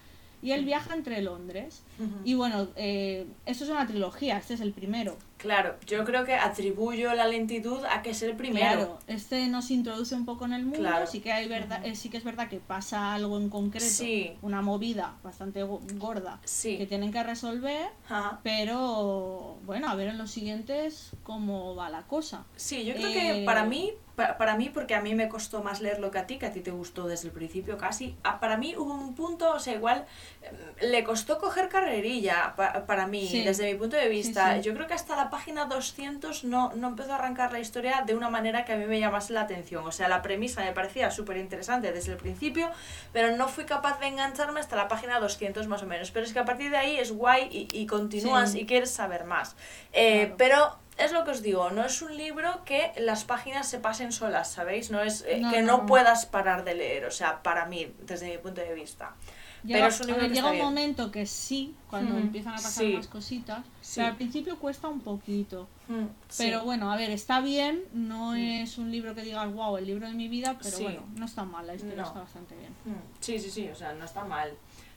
Speaker 3: Y él viaja entre Londres. Y bueno, eh, esto es una trilogía, este es el primero.
Speaker 1: Claro, yo creo que atribuyo la lentitud a que es el primero.
Speaker 3: Claro, este nos introduce un poco en el mundo,
Speaker 1: Claro.
Speaker 3: sí que hay verdad, eh, sí que es verdad que pasa algo en concreto,
Speaker 1: Sí.
Speaker 3: una movida bastante go- gorda que
Speaker 1: Sí.
Speaker 3: tienen que resolver,
Speaker 1: Ajá.
Speaker 3: pero bueno, a ver en los siguientes cómo va la cosa.
Speaker 1: Sí, yo creo
Speaker 3: Eh,
Speaker 1: que para mí, para, para mí, porque a mí me costó más leerlo que a ti, que a ti te gustó desde el principio casi, ah, para mí hubo un punto, o sea, igual eh, le costó coger carrerilla pa- para mí,
Speaker 3: Sí.
Speaker 1: desde mi punto de vista.
Speaker 3: sí.
Speaker 1: Yo creo que hasta la página 200 no, no empezó a arrancar la historia de una manera que a mí me llamase la atención. O sea, la premisa me parecía súper interesante desde el principio, pero no fui capaz de engancharme hasta la página 200 más o menos. Pero es que a partir de ahí es guay y, y continúas
Speaker 3: Sí.
Speaker 1: y quieres saber más. Eh,
Speaker 3: Claro.
Speaker 1: Pero es lo que os digo, no es un libro que las páginas se pasen solas, ¿sabéis? No es eh,
Speaker 3: No,
Speaker 1: que
Speaker 3: no.
Speaker 1: puedas parar de leer, o sea, para mí, desde mi punto de vista.
Speaker 3: Llega,
Speaker 1: Pero es un
Speaker 3: a
Speaker 1: libro
Speaker 3: ver,
Speaker 1: que
Speaker 3: llega un momento que sí, cuando empiezan a pasar
Speaker 1: sí.
Speaker 3: más cositas,
Speaker 1: Sí.
Speaker 3: pero al principio cuesta un poquito.
Speaker 1: Mm, sí.
Speaker 3: Pero bueno, a ver, está bien, no es un libro que digas, wow, el libro de mi vida, pero bueno, no está mal, la historia
Speaker 1: No.
Speaker 3: está bastante bien.
Speaker 1: Mm, Sí, sí, sí, o sea, no está mal.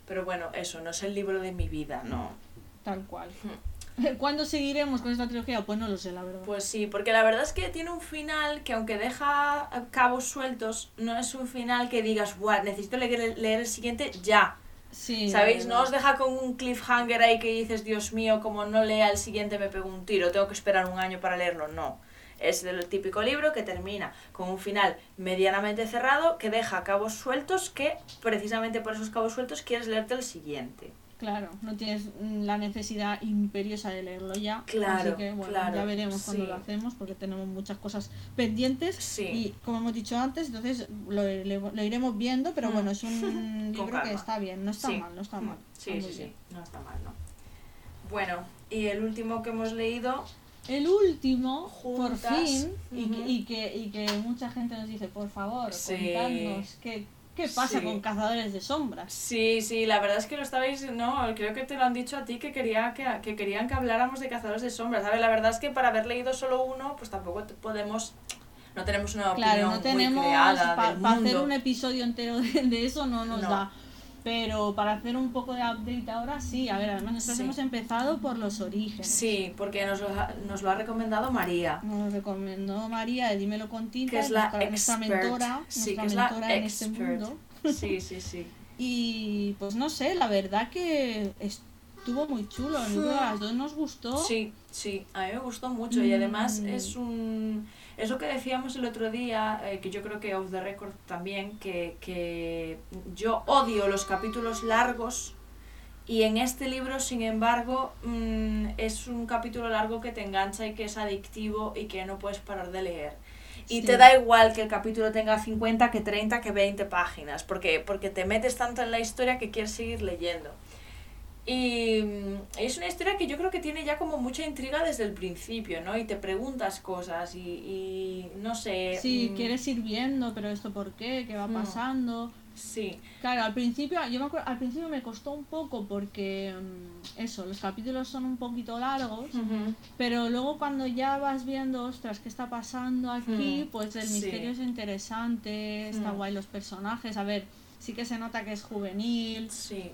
Speaker 1: Pero bueno, eso, no es el libro de mi vida, no.
Speaker 3: Tal cual. ¿Cuándo seguiremos con esta trilogía? Pues no lo sé, la verdad.
Speaker 1: Pues sí, porque la verdad es que tiene un final que aunque deja cabos sueltos, no es un final que digas, Buah, necesito leer, leer el siguiente ya.
Speaker 3: sí,
Speaker 1: ¿Sabéis? No os deja con un cliffhanger ahí que dices, Dios mío, como no lea el siguiente me pego un tiro, tengo que esperar un año para leerlo. No. Es el típico libro que termina con un final medianamente cerrado que deja cabos sueltos que precisamente por esos cabos sueltos quieres leerte el siguiente.
Speaker 3: Claro, no tienes la necesidad imperiosa de leerlo ya.
Speaker 1: Claro,
Speaker 3: Así que bueno,
Speaker 1: claro,
Speaker 3: ya veremos cuando
Speaker 1: sí.
Speaker 3: lo hacemos porque tenemos muchas cosas pendientes.
Speaker 1: Sí.
Speaker 3: Y como hemos dicho antes, entonces lo, iremos viendo, pero
Speaker 1: Mm.
Speaker 3: bueno, es un. yo creo que
Speaker 1: calma.
Speaker 3: está bien, no está
Speaker 1: Sí.
Speaker 3: mal, no está
Speaker 1: Mm,
Speaker 3: mal.
Speaker 1: Sí,
Speaker 3: está
Speaker 1: sí, sí, no está mal, ¿no? Bueno, y el último que hemos leído,
Speaker 3: El último,
Speaker 1: Juntas,
Speaker 3: por fin, y, que-
Speaker 1: ujú.
Speaker 3: y, que, y que mucha gente nos dice, por favor,
Speaker 1: Sí.
Speaker 3: contadnos qué, qué pasa
Speaker 1: Sí.
Speaker 3: con Cazadores de Sombras.
Speaker 1: Sí, sí, la verdad es que lo estabais, no, creo que te lo han dicho a ti que, quería, que, que querían que habláramos de Cazadores de Sombras, ¿sabes? La verdad es que para haber leído solo uno, pues tampoco podemos, no tenemos una opinión
Speaker 3: Claro, no tenemos
Speaker 1: muy creada
Speaker 3: para hacer un episodio entero de, de eso no nos
Speaker 1: No.
Speaker 3: da. Pero para hacer un poco de update ahora, sí. A ver, además nosotros
Speaker 1: Sí.
Speaker 3: hemos empezado por los orígenes.
Speaker 1: Sí, porque nos lo, ha- nos lo ha recomendado María.
Speaker 3: Nos recomendó María de Dímelo con Tinta,
Speaker 1: Que es la
Speaker 3: nuestra, nuestra
Speaker 1: expert.
Speaker 3: mentora,
Speaker 1: Sí,
Speaker 3: nuestra
Speaker 1: que es la
Speaker 3: en este
Speaker 1: expert.
Speaker 3: mundo.
Speaker 1: Sí, sí, sí.
Speaker 3: Y pues no sé, la verdad que estuvo muy chulo. Que a las dos nos gustó.
Speaker 1: Sí, sí, a mí me gustó mucho y además
Speaker 3: Mm.
Speaker 1: es un... Es lo que decíamos el otro día, eh, que yo creo que off the record también, que, que yo odio los capítulos largos y en este libro, sin embargo, mm, es un capítulo largo que te engancha y que es adictivo y que no puedes parar de leer. Y
Speaker 3: Sí.
Speaker 1: te da igual que el capítulo tenga 50, que 30, que 20 páginas, porque, porque te metes tanto en la historia que quieres seguir leyendo. Y mm, es una historia que yo creo que tiene ya como mucha intriga desde el principio, ¿no? Y te preguntas cosas y, y no sé.
Speaker 3: Sí,
Speaker 1: mm,
Speaker 3: quieres ir viendo, pero esto por qué, qué va
Speaker 1: Mm.
Speaker 3: pasando.
Speaker 1: Sí,
Speaker 3: Claro, al principio, yo me acuerdo, al principio me costó un poco porque eso, los capítulos son un poquito largos, pero luego cuando ya vas viendo, ostras, ¿qué está pasando aquí?
Speaker 1: Mm,
Speaker 3: Pues el
Speaker 1: sí.
Speaker 3: misterio es interesante, está
Speaker 1: Mm.
Speaker 3: guay los personajes, a ver, sí que se nota que es juvenil,
Speaker 1: sí.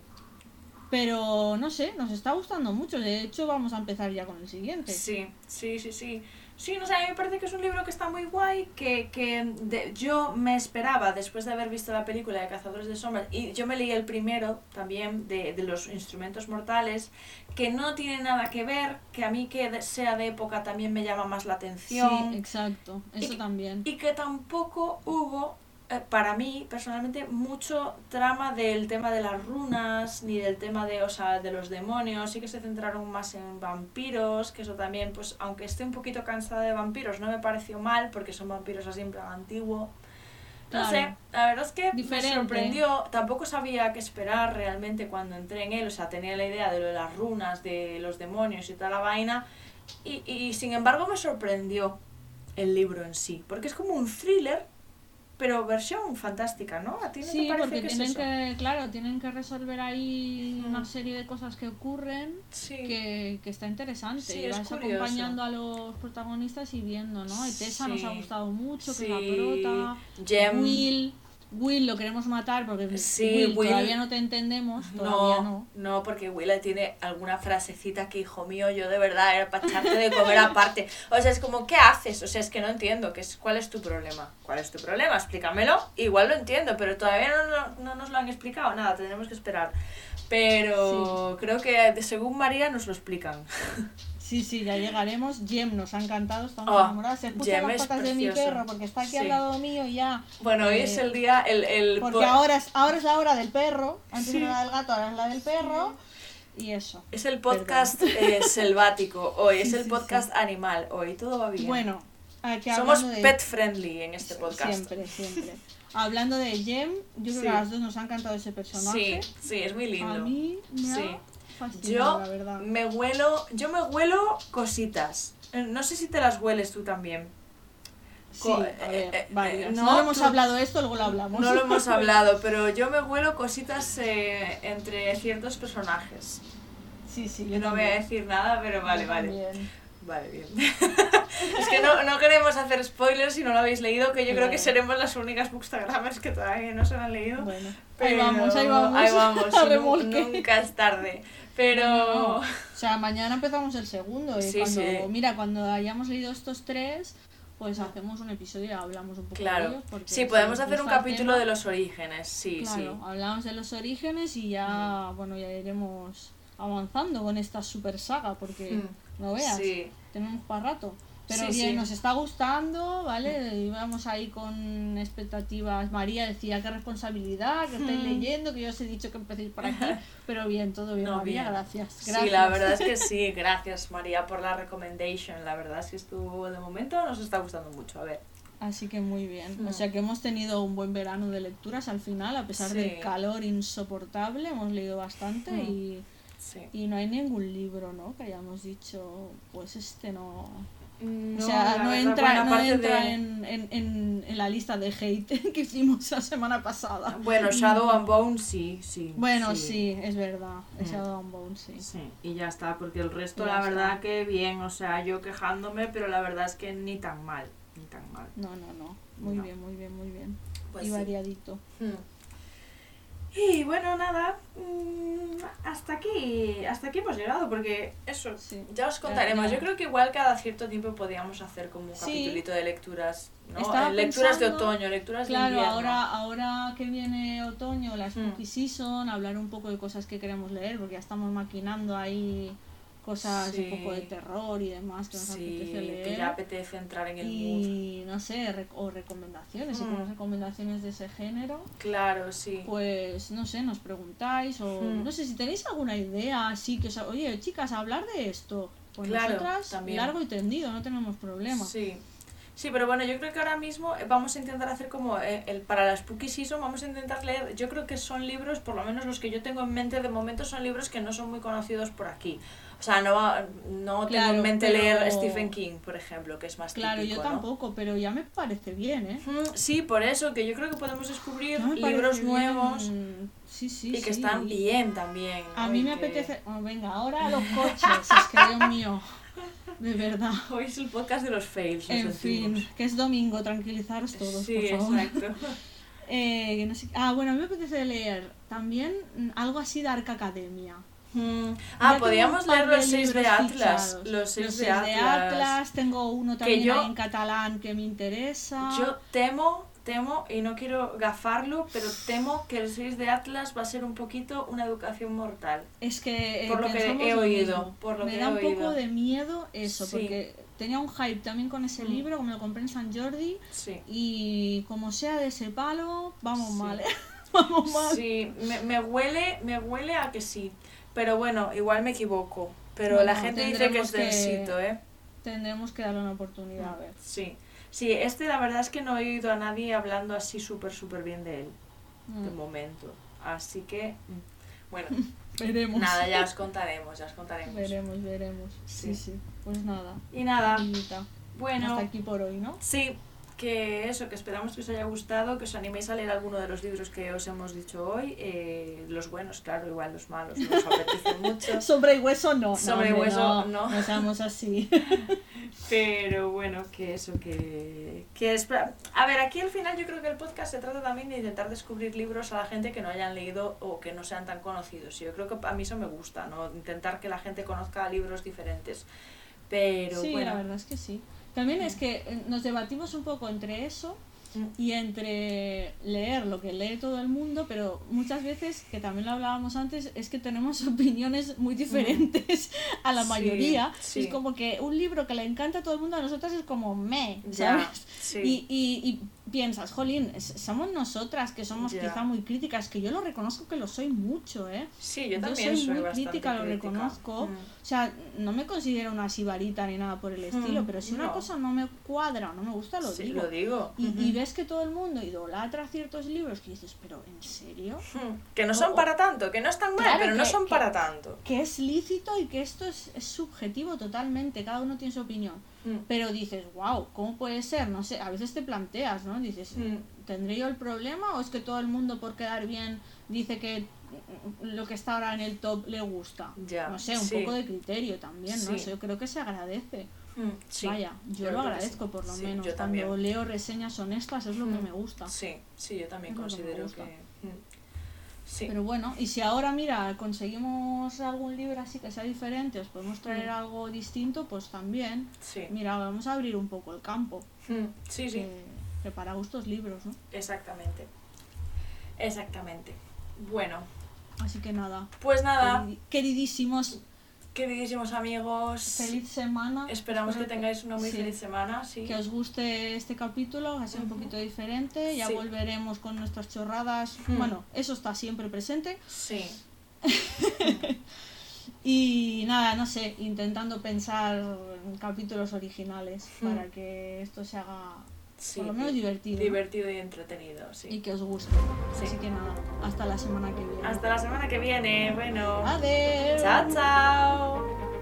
Speaker 3: Pero no sé, nos está gustando mucho, de hecho vamos a empezar ya con el siguiente.
Speaker 1: Sí, sí, sí, sí. Sí, no sé, a mí me parece que es un libro que está muy guay, que, que de- yo me esperaba, después de haber visto la película de Cazadores de Sombras, y yo me leí el primero también de, de los instrumentos mortales, que no tiene nada que ver, que a mí que sea de época también me llama más la atención.
Speaker 3: Sí, exacto, eso
Speaker 1: Y-
Speaker 3: también.
Speaker 1: Y que tampoco hubo, para mí personalmente, mucho trama del tema de las runas, ni del tema de, o sea, de los demonios. Sí que se centraron más en vampiros, que eso también, pues, aunque esté un poquito cansada de vampiros, no me pareció mal, porque son vampiros así en plan antiguo. No
Speaker 3: Claro.
Speaker 1: sé, la verdad es que
Speaker 3: Diferente.
Speaker 1: me sorprendió. Tampoco sabía qué esperar realmente cuando entré en él. O sea, tenía la idea de lo de las runas, de los demonios y toda la vaina. Y, y sin embargo me sorprendió el libro en sí. Porque es como un thriller, pero versión fantástica, ¿no? ¿A ti no
Speaker 3: Sí,
Speaker 1: te parece
Speaker 3: porque
Speaker 1: que es
Speaker 3: tienen
Speaker 1: eso?
Speaker 3: que, claro, tienen que resolver ahí
Speaker 1: Mm.
Speaker 3: una serie de cosas que ocurren
Speaker 1: Sí.
Speaker 3: que, que está interesante.
Speaker 1: Sí,
Speaker 3: y
Speaker 1: es
Speaker 3: vas
Speaker 1: curioso.
Speaker 3: acompañando a los protagonistas y viendo, ¿no? Tessa nos ha gustado mucho, que es la prota.
Speaker 1: Jem.
Speaker 3: Will, Will lo queremos matar porque
Speaker 1: Sí,
Speaker 3: Will,
Speaker 1: Will-
Speaker 3: todavía no te entendemos, todavía
Speaker 1: No,
Speaker 3: no.
Speaker 1: no, porque Willa tiene alguna frasecita que, hijo mío, yo de verdad era para echarte de comer aparte. O sea, es como, ¿qué haces? O sea, es que no entiendo. ¿qué es, ¿Cuál es tu problema? ¿Cuál es tu problema? Explícamelo. Igual lo entiendo, pero todavía no, no, no nos lo han explicado. Nada, tendremos que esperar. Pero creo que según María nos lo explican.
Speaker 3: Sí, sí, ya llegaremos. Jem nos ha encantado, estamos
Speaker 1: Oh,
Speaker 3: enamoradas. Se escuchan las
Speaker 1: es
Speaker 3: patas de mi perro porque está aquí
Speaker 1: Sí.
Speaker 3: al lado mío y ya.
Speaker 1: Bueno, hoy
Speaker 3: Eh,
Speaker 1: es el día, el... el
Speaker 3: Porque
Speaker 1: po-
Speaker 3: ahora es, ahora es la hora del perro. Antes
Speaker 1: Sí.
Speaker 3: era la del gato, ahora es la del perro. Y eso.
Speaker 1: Es el podcast eh, selvático hoy, es el podcast animal hoy, todo va bien.
Speaker 3: Bueno, aquí
Speaker 1: Somos
Speaker 3: de-
Speaker 1: pet friendly en este podcast.
Speaker 3: Siempre, siempre. Hablando de Jem, yo creo que a las dos nos ha encantado ese personaje.
Speaker 1: Sí, sí, es muy lindo.
Speaker 3: A mí me
Speaker 1: Sí.
Speaker 3: Fascinado,
Speaker 1: Yo
Speaker 3: la verdad.
Speaker 1: me huelo, yo me huelo cositas. Eh, No sé si te las hueles tú también.
Speaker 3: Sí, a
Speaker 1: eh,
Speaker 3: ver,
Speaker 1: eh,
Speaker 3: varias. no,
Speaker 1: no,
Speaker 3: lo hemos
Speaker 1: tú-
Speaker 3: hablado esto, luego lo hablamos.
Speaker 1: No lo hemos hablado, pero yo me huelo cositas eh, entre ciertos personajes.
Speaker 3: Sí, sí,
Speaker 1: Yo no voy a decir nada, pero vale,
Speaker 3: Yo
Speaker 1: vale.
Speaker 3: también.
Speaker 1: Vale, bien. es que no, no queremos hacer spoilers si no lo habéis leído, que yo creo que seremos las únicas bookstagramers que todavía no se lo han leído.
Speaker 3: Bueno, ahí vamos, ahí vamos.
Speaker 1: Ahí vamos, nunca es tarde. Pero...
Speaker 3: No, no. O sea, mañana empezamos el segundo. Y
Speaker 1: Sí,
Speaker 3: cuando,
Speaker 1: sí.
Speaker 3: Mira, cuando hayamos leído estos tres, pues hacemos un episodio y hablamos un poco de
Speaker 1: Claro.
Speaker 3: ellos. porque
Speaker 1: Sí, podemos hacer un capítulo
Speaker 3: tema,
Speaker 1: de los orígenes, sí,
Speaker 3: Claro,
Speaker 1: sí.
Speaker 3: hablamos de los orígenes y ya, bueno, ya iremos avanzando con esta super saga porque
Speaker 1: Mm,
Speaker 3: no veas,
Speaker 1: Sí,
Speaker 3: tenemos para rato. Pero
Speaker 1: Sí,
Speaker 3: bien,
Speaker 1: sí.
Speaker 3: nos está gustando, ¿vale? Íbamos ahí con expectativas. María decía, qué responsabilidad, que estáis
Speaker 1: Mm.
Speaker 3: leyendo, que yo os he dicho que empecéis por aquí. Pero bien, todo bien,
Speaker 1: No,
Speaker 3: María,
Speaker 1: bien.
Speaker 3: gracias.
Speaker 1: sí,
Speaker 3: gracias.
Speaker 1: la verdad es que sí, gracias María por la recommendation, la verdad es que estuvo de momento nos está gustando mucho, a ver.
Speaker 3: Así que muy bien. O
Speaker 1: Mm.
Speaker 3: sea que hemos tenido un buen verano de lecturas al final, a pesar
Speaker 1: Sí.
Speaker 3: del calor insoportable, hemos leído bastante
Speaker 1: Mm.
Speaker 3: y,
Speaker 1: Sí.
Speaker 3: y no hay ningún libro, ¿no? Que hayamos dicho, pues este no...
Speaker 1: No,
Speaker 3: o sea, no entra, no entra
Speaker 1: de-
Speaker 3: en, en, en, en la lista de hate que hicimos la semana pasada.
Speaker 1: Bueno, Shadow and Bone sí, sí.
Speaker 3: Bueno, sí, es verdad.
Speaker 1: Mm.
Speaker 3: Shadow and Bone, sí.
Speaker 1: Sí, y ya está, porque el resto,
Speaker 3: Ya
Speaker 1: la
Speaker 3: está.
Speaker 1: verdad que bien, o sea, yo quejándome, pero la verdad es que ni tan mal, ni tan mal.
Speaker 3: No, no, no. Muy
Speaker 1: No.
Speaker 3: bien, muy bien, muy bien.
Speaker 1: Pues
Speaker 3: y
Speaker 1: sí.
Speaker 3: variadito.
Speaker 1: Y bueno, nada, mm, hasta aquí, hasta aquí hemos llegado, porque eso,
Speaker 3: Sí.
Speaker 1: ya os contaremos. Yo creo que igual cada cierto tiempo podíamos hacer como un
Speaker 3: Sí.
Speaker 1: capitulito de lecturas, ¿no?
Speaker 3: Estaba
Speaker 1: Eh, lecturas de otoño, lecturas de
Speaker 3: Claro,
Speaker 1: invierno.
Speaker 3: ahora, ahora que viene otoño, la
Speaker 1: Mm.
Speaker 3: Spooky Season, hablar un poco de cosas que queremos leer, porque ya estamos maquinando ahí cosas
Speaker 1: Sí.
Speaker 3: un poco de terror y demás que nos
Speaker 1: Sí,
Speaker 3: apetece leer.
Speaker 1: que ya apetece entrar en el mood.
Speaker 3: y no sé, rec- o recomendaciones, si
Speaker 1: Mm.
Speaker 3: tenemos recomendaciones de ese género,
Speaker 1: Claro, sí.
Speaker 3: pues no sé, nos preguntáis o
Speaker 1: Mm.
Speaker 3: no sé si tenéis alguna idea así que os, oye, chicas, hablar de esto. Pues
Speaker 1: Claro,
Speaker 3: nosotras
Speaker 1: también.
Speaker 3: largo y tendido, no tenemos problema.
Speaker 1: Sí. Sí, pero bueno, yo creo que ahora mismo eh, vamos a intentar hacer como eh, el, para la Spooky Season, vamos a intentar leer, yo creo que son libros, por lo menos los que yo tengo en mente de momento son libros que no son muy conocidos por aquí. O sea, no, va- no tengo en mente
Speaker 3: pero-
Speaker 1: leer Stephen King, por ejemplo, que es más
Speaker 3: Claro,
Speaker 1: típico,
Speaker 3: yo
Speaker 1: ¿no?
Speaker 3: tampoco, pero ya me parece bien, ¿eh?
Speaker 1: Sí, por eso, que yo creo que podemos descubrir libros nuevos
Speaker 3: bien. Sí, sí,
Speaker 1: y que
Speaker 3: sí.
Speaker 1: están bien también.
Speaker 3: A mí me
Speaker 1: que-
Speaker 3: apetece. oh, venga, ahora los coches, es que Dios mío. De verdad.
Speaker 1: Hoy es el podcast de los fails.
Speaker 3: En fin, que es domingo, tranquilizaros todos,
Speaker 1: Sí,
Speaker 3: por favor.
Speaker 1: exacto.
Speaker 3: Eh, no sé- Ah, bueno, a mí me apetece leer también algo así de Arca Academia.
Speaker 1: Mm. Ah,
Speaker 3: un par
Speaker 1: leer los seis de Atlas.
Speaker 3: fichados.
Speaker 1: Los seis,
Speaker 3: Los
Speaker 1: de,
Speaker 3: seis
Speaker 1: Atlas.
Speaker 3: Tengo uno también
Speaker 1: yo-
Speaker 3: en catalán que me interesa.
Speaker 1: Yo temo, temo, y no quiero gafarlo, pero temo que el 6 de Atlas va a ser un poquito una educación mortal.
Speaker 3: Es que, eh,
Speaker 1: Por lo que he oído,
Speaker 3: mismo.
Speaker 1: por lo
Speaker 3: me
Speaker 1: que
Speaker 3: da
Speaker 1: he
Speaker 3: un poco de miedo eso,
Speaker 1: Sí.
Speaker 3: porque tenía un hype también con ese
Speaker 1: Mm.
Speaker 3: libro, como lo compré en San Jordi,
Speaker 1: Sí.
Speaker 3: y como sea de ese palo, vamos
Speaker 1: Sí.
Speaker 3: mal, ¿eh? vamos mal.
Speaker 1: Sí, me, me huele, me huele a que sí. Pero bueno, igual me equivoco. Pero la gente dice que es
Speaker 3: tendremos que-
Speaker 1: densito, ¿eh?
Speaker 3: Tendremos que darle una oportunidad, a ver.
Speaker 1: Sí. Sí, este la verdad es que no he oído a nadie hablando así súper, súper bien de él, de
Speaker 3: Mm,
Speaker 1: momento. Así que, mm, bueno,
Speaker 3: Veremos.
Speaker 1: nada, ya os contaremos, ya os contaremos.
Speaker 3: Veremos, veremos. Sí,
Speaker 1: Sí.
Speaker 3: sí. Pues nada.
Speaker 1: Y nada,
Speaker 3: amiguita,
Speaker 1: bueno,
Speaker 3: Hasta aquí por hoy, ¿no?
Speaker 1: sí, que eso, que esperamos que os haya gustado, que os animéis a leer alguno de los libros que os hemos dicho hoy. eh, los buenos, claro, igual los malos, no os apetecen mucho.
Speaker 3: Sobre y hueso no.
Speaker 1: Sobre
Speaker 3: no,
Speaker 1: hueso,
Speaker 3: no.
Speaker 1: no.
Speaker 3: No seamos así.
Speaker 1: Pero bueno, que eso, que, que es... A ver, aquí al final yo creo que el podcast se trata también de intentar descubrir libros a la gente que no hayan leído o que no sean tan conocidos. Y yo creo que a mí eso me gusta, ¿no? Intentar que la gente conozca libros diferentes. Pero
Speaker 3: sí,
Speaker 1: bueno,
Speaker 3: la verdad es que sí. También es que eh, nos debatimos un poco entre eso
Speaker 1: Mm.
Speaker 3: y entre leer lo que lee todo el mundo, pero muchas veces, que también lo hablábamos antes, es que tenemos opiniones muy diferentes a la
Speaker 1: Sí,
Speaker 3: mayoría.
Speaker 1: sí.
Speaker 3: Es como que un libro que le encanta a todo el mundo, a nosotras es como me,
Speaker 1: ya,
Speaker 3: ¿sabes?
Speaker 1: sí.
Speaker 3: Y, y, y piensas, jolín, somos nosotras que somos
Speaker 1: Ya.
Speaker 3: quizá muy críticas, que yo lo reconozco que lo soy mucho, ¿eh?
Speaker 1: Sí, yo
Speaker 3: Yo
Speaker 1: también
Speaker 3: soy muy crítica, lo reconozco.
Speaker 1: Mm.
Speaker 3: O sea, no me considero una sibarita ni nada por el estilo,
Speaker 1: Mm,
Speaker 3: pero si una cosa no me cuadra no me gusta, lo
Speaker 1: Sí,
Speaker 3: digo.
Speaker 1: lo digo.
Speaker 3: Y, ves que todo el mundo idolatra ciertos libros que dices, pero ¿en serio?
Speaker 1: Mm. Que no son
Speaker 3: O-
Speaker 1: para tanto, que no están mal,
Speaker 3: Claro
Speaker 1: pero no son
Speaker 3: que-
Speaker 1: para tanto.
Speaker 3: Que es lícito y que esto es, es subjetivo totalmente, cada uno tiene su opinión.
Speaker 1: Mm.
Speaker 3: Pero dices, wow, ¿cómo puede ser? No sé, a veces te planteas, ¿no? Dices,
Speaker 1: Mm.
Speaker 3: ¿tendré yo el problema o es que todo el mundo por quedar bien dice que lo que está ahora en el top le gusta? No sé, un
Speaker 1: sí.
Speaker 3: poco de criterio también, ¿no?
Speaker 1: Sí.
Speaker 3: Yo creo que se agradece.
Speaker 1: Mm, sí.
Speaker 3: Vaya, yo,
Speaker 1: yo
Speaker 3: lo agradezco por lo menos.
Speaker 1: yo
Speaker 3: Cuando
Speaker 1: también.
Speaker 3: leo reseñas honestas es lo que me gusta.
Speaker 1: Sí, sí, yo también
Speaker 3: Es que
Speaker 1: considero que... Sí.
Speaker 3: Pero bueno, y si ahora, mira, conseguimos algún libro así que sea diferente, os podemos traer
Speaker 1: Mm.
Speaker 3: algo distinto, pues también.
Speaker 1: Sí.
Speaker 3: Mira, vamos a abrir un poco el campo.
Speaker 1: Mm, sí, sí,
Speaker 3: Que, que para gustos libros, ¿no?
Speaker 1: exactamente. Exactamente. Bueno,
Speaker 3: Así que nada.
Speaker 1: pues nada,
Speaker 3: Queridísimos,
Speaker 1: queridísimos amigos,
Speaker 3: feliz semana.
Speaker 1: esperamos que tengáis una muy
Speaker 3: sí,
Speaker 1: feliz semana, sí.
Speaker 3: Que os guste este capítulo, ha sido un
Speaker 1: Ujú.
Speaker 3: poquito diferente. Ya
Speaker 1: Sí.
Speaker 3: volveremos con nuestras chorradas.
Speaker 1: Mm.
Speaker 3: Bueno, eso está siempre presente.
Speaker 1: Sí,
Speaker 3: Y nada, no sé, intentando pensar en capítulos originales
Speaker 1: Mm.
Speaker 3: para que esto se haga
Speaker 1: sí.
Speaker 3: por lo menos divertido.
Speaker 1: Divertido y entretenido, sí.
Speaker 3: Y que os guste.
Speaker 1: Sí.
Speaker 3: Así que nada, hasta la semana que viene.
Speaker 1: Hasta la semana que viene, bueno.
Speaker 3: Adiós.
Speaker 1: Chao, chao.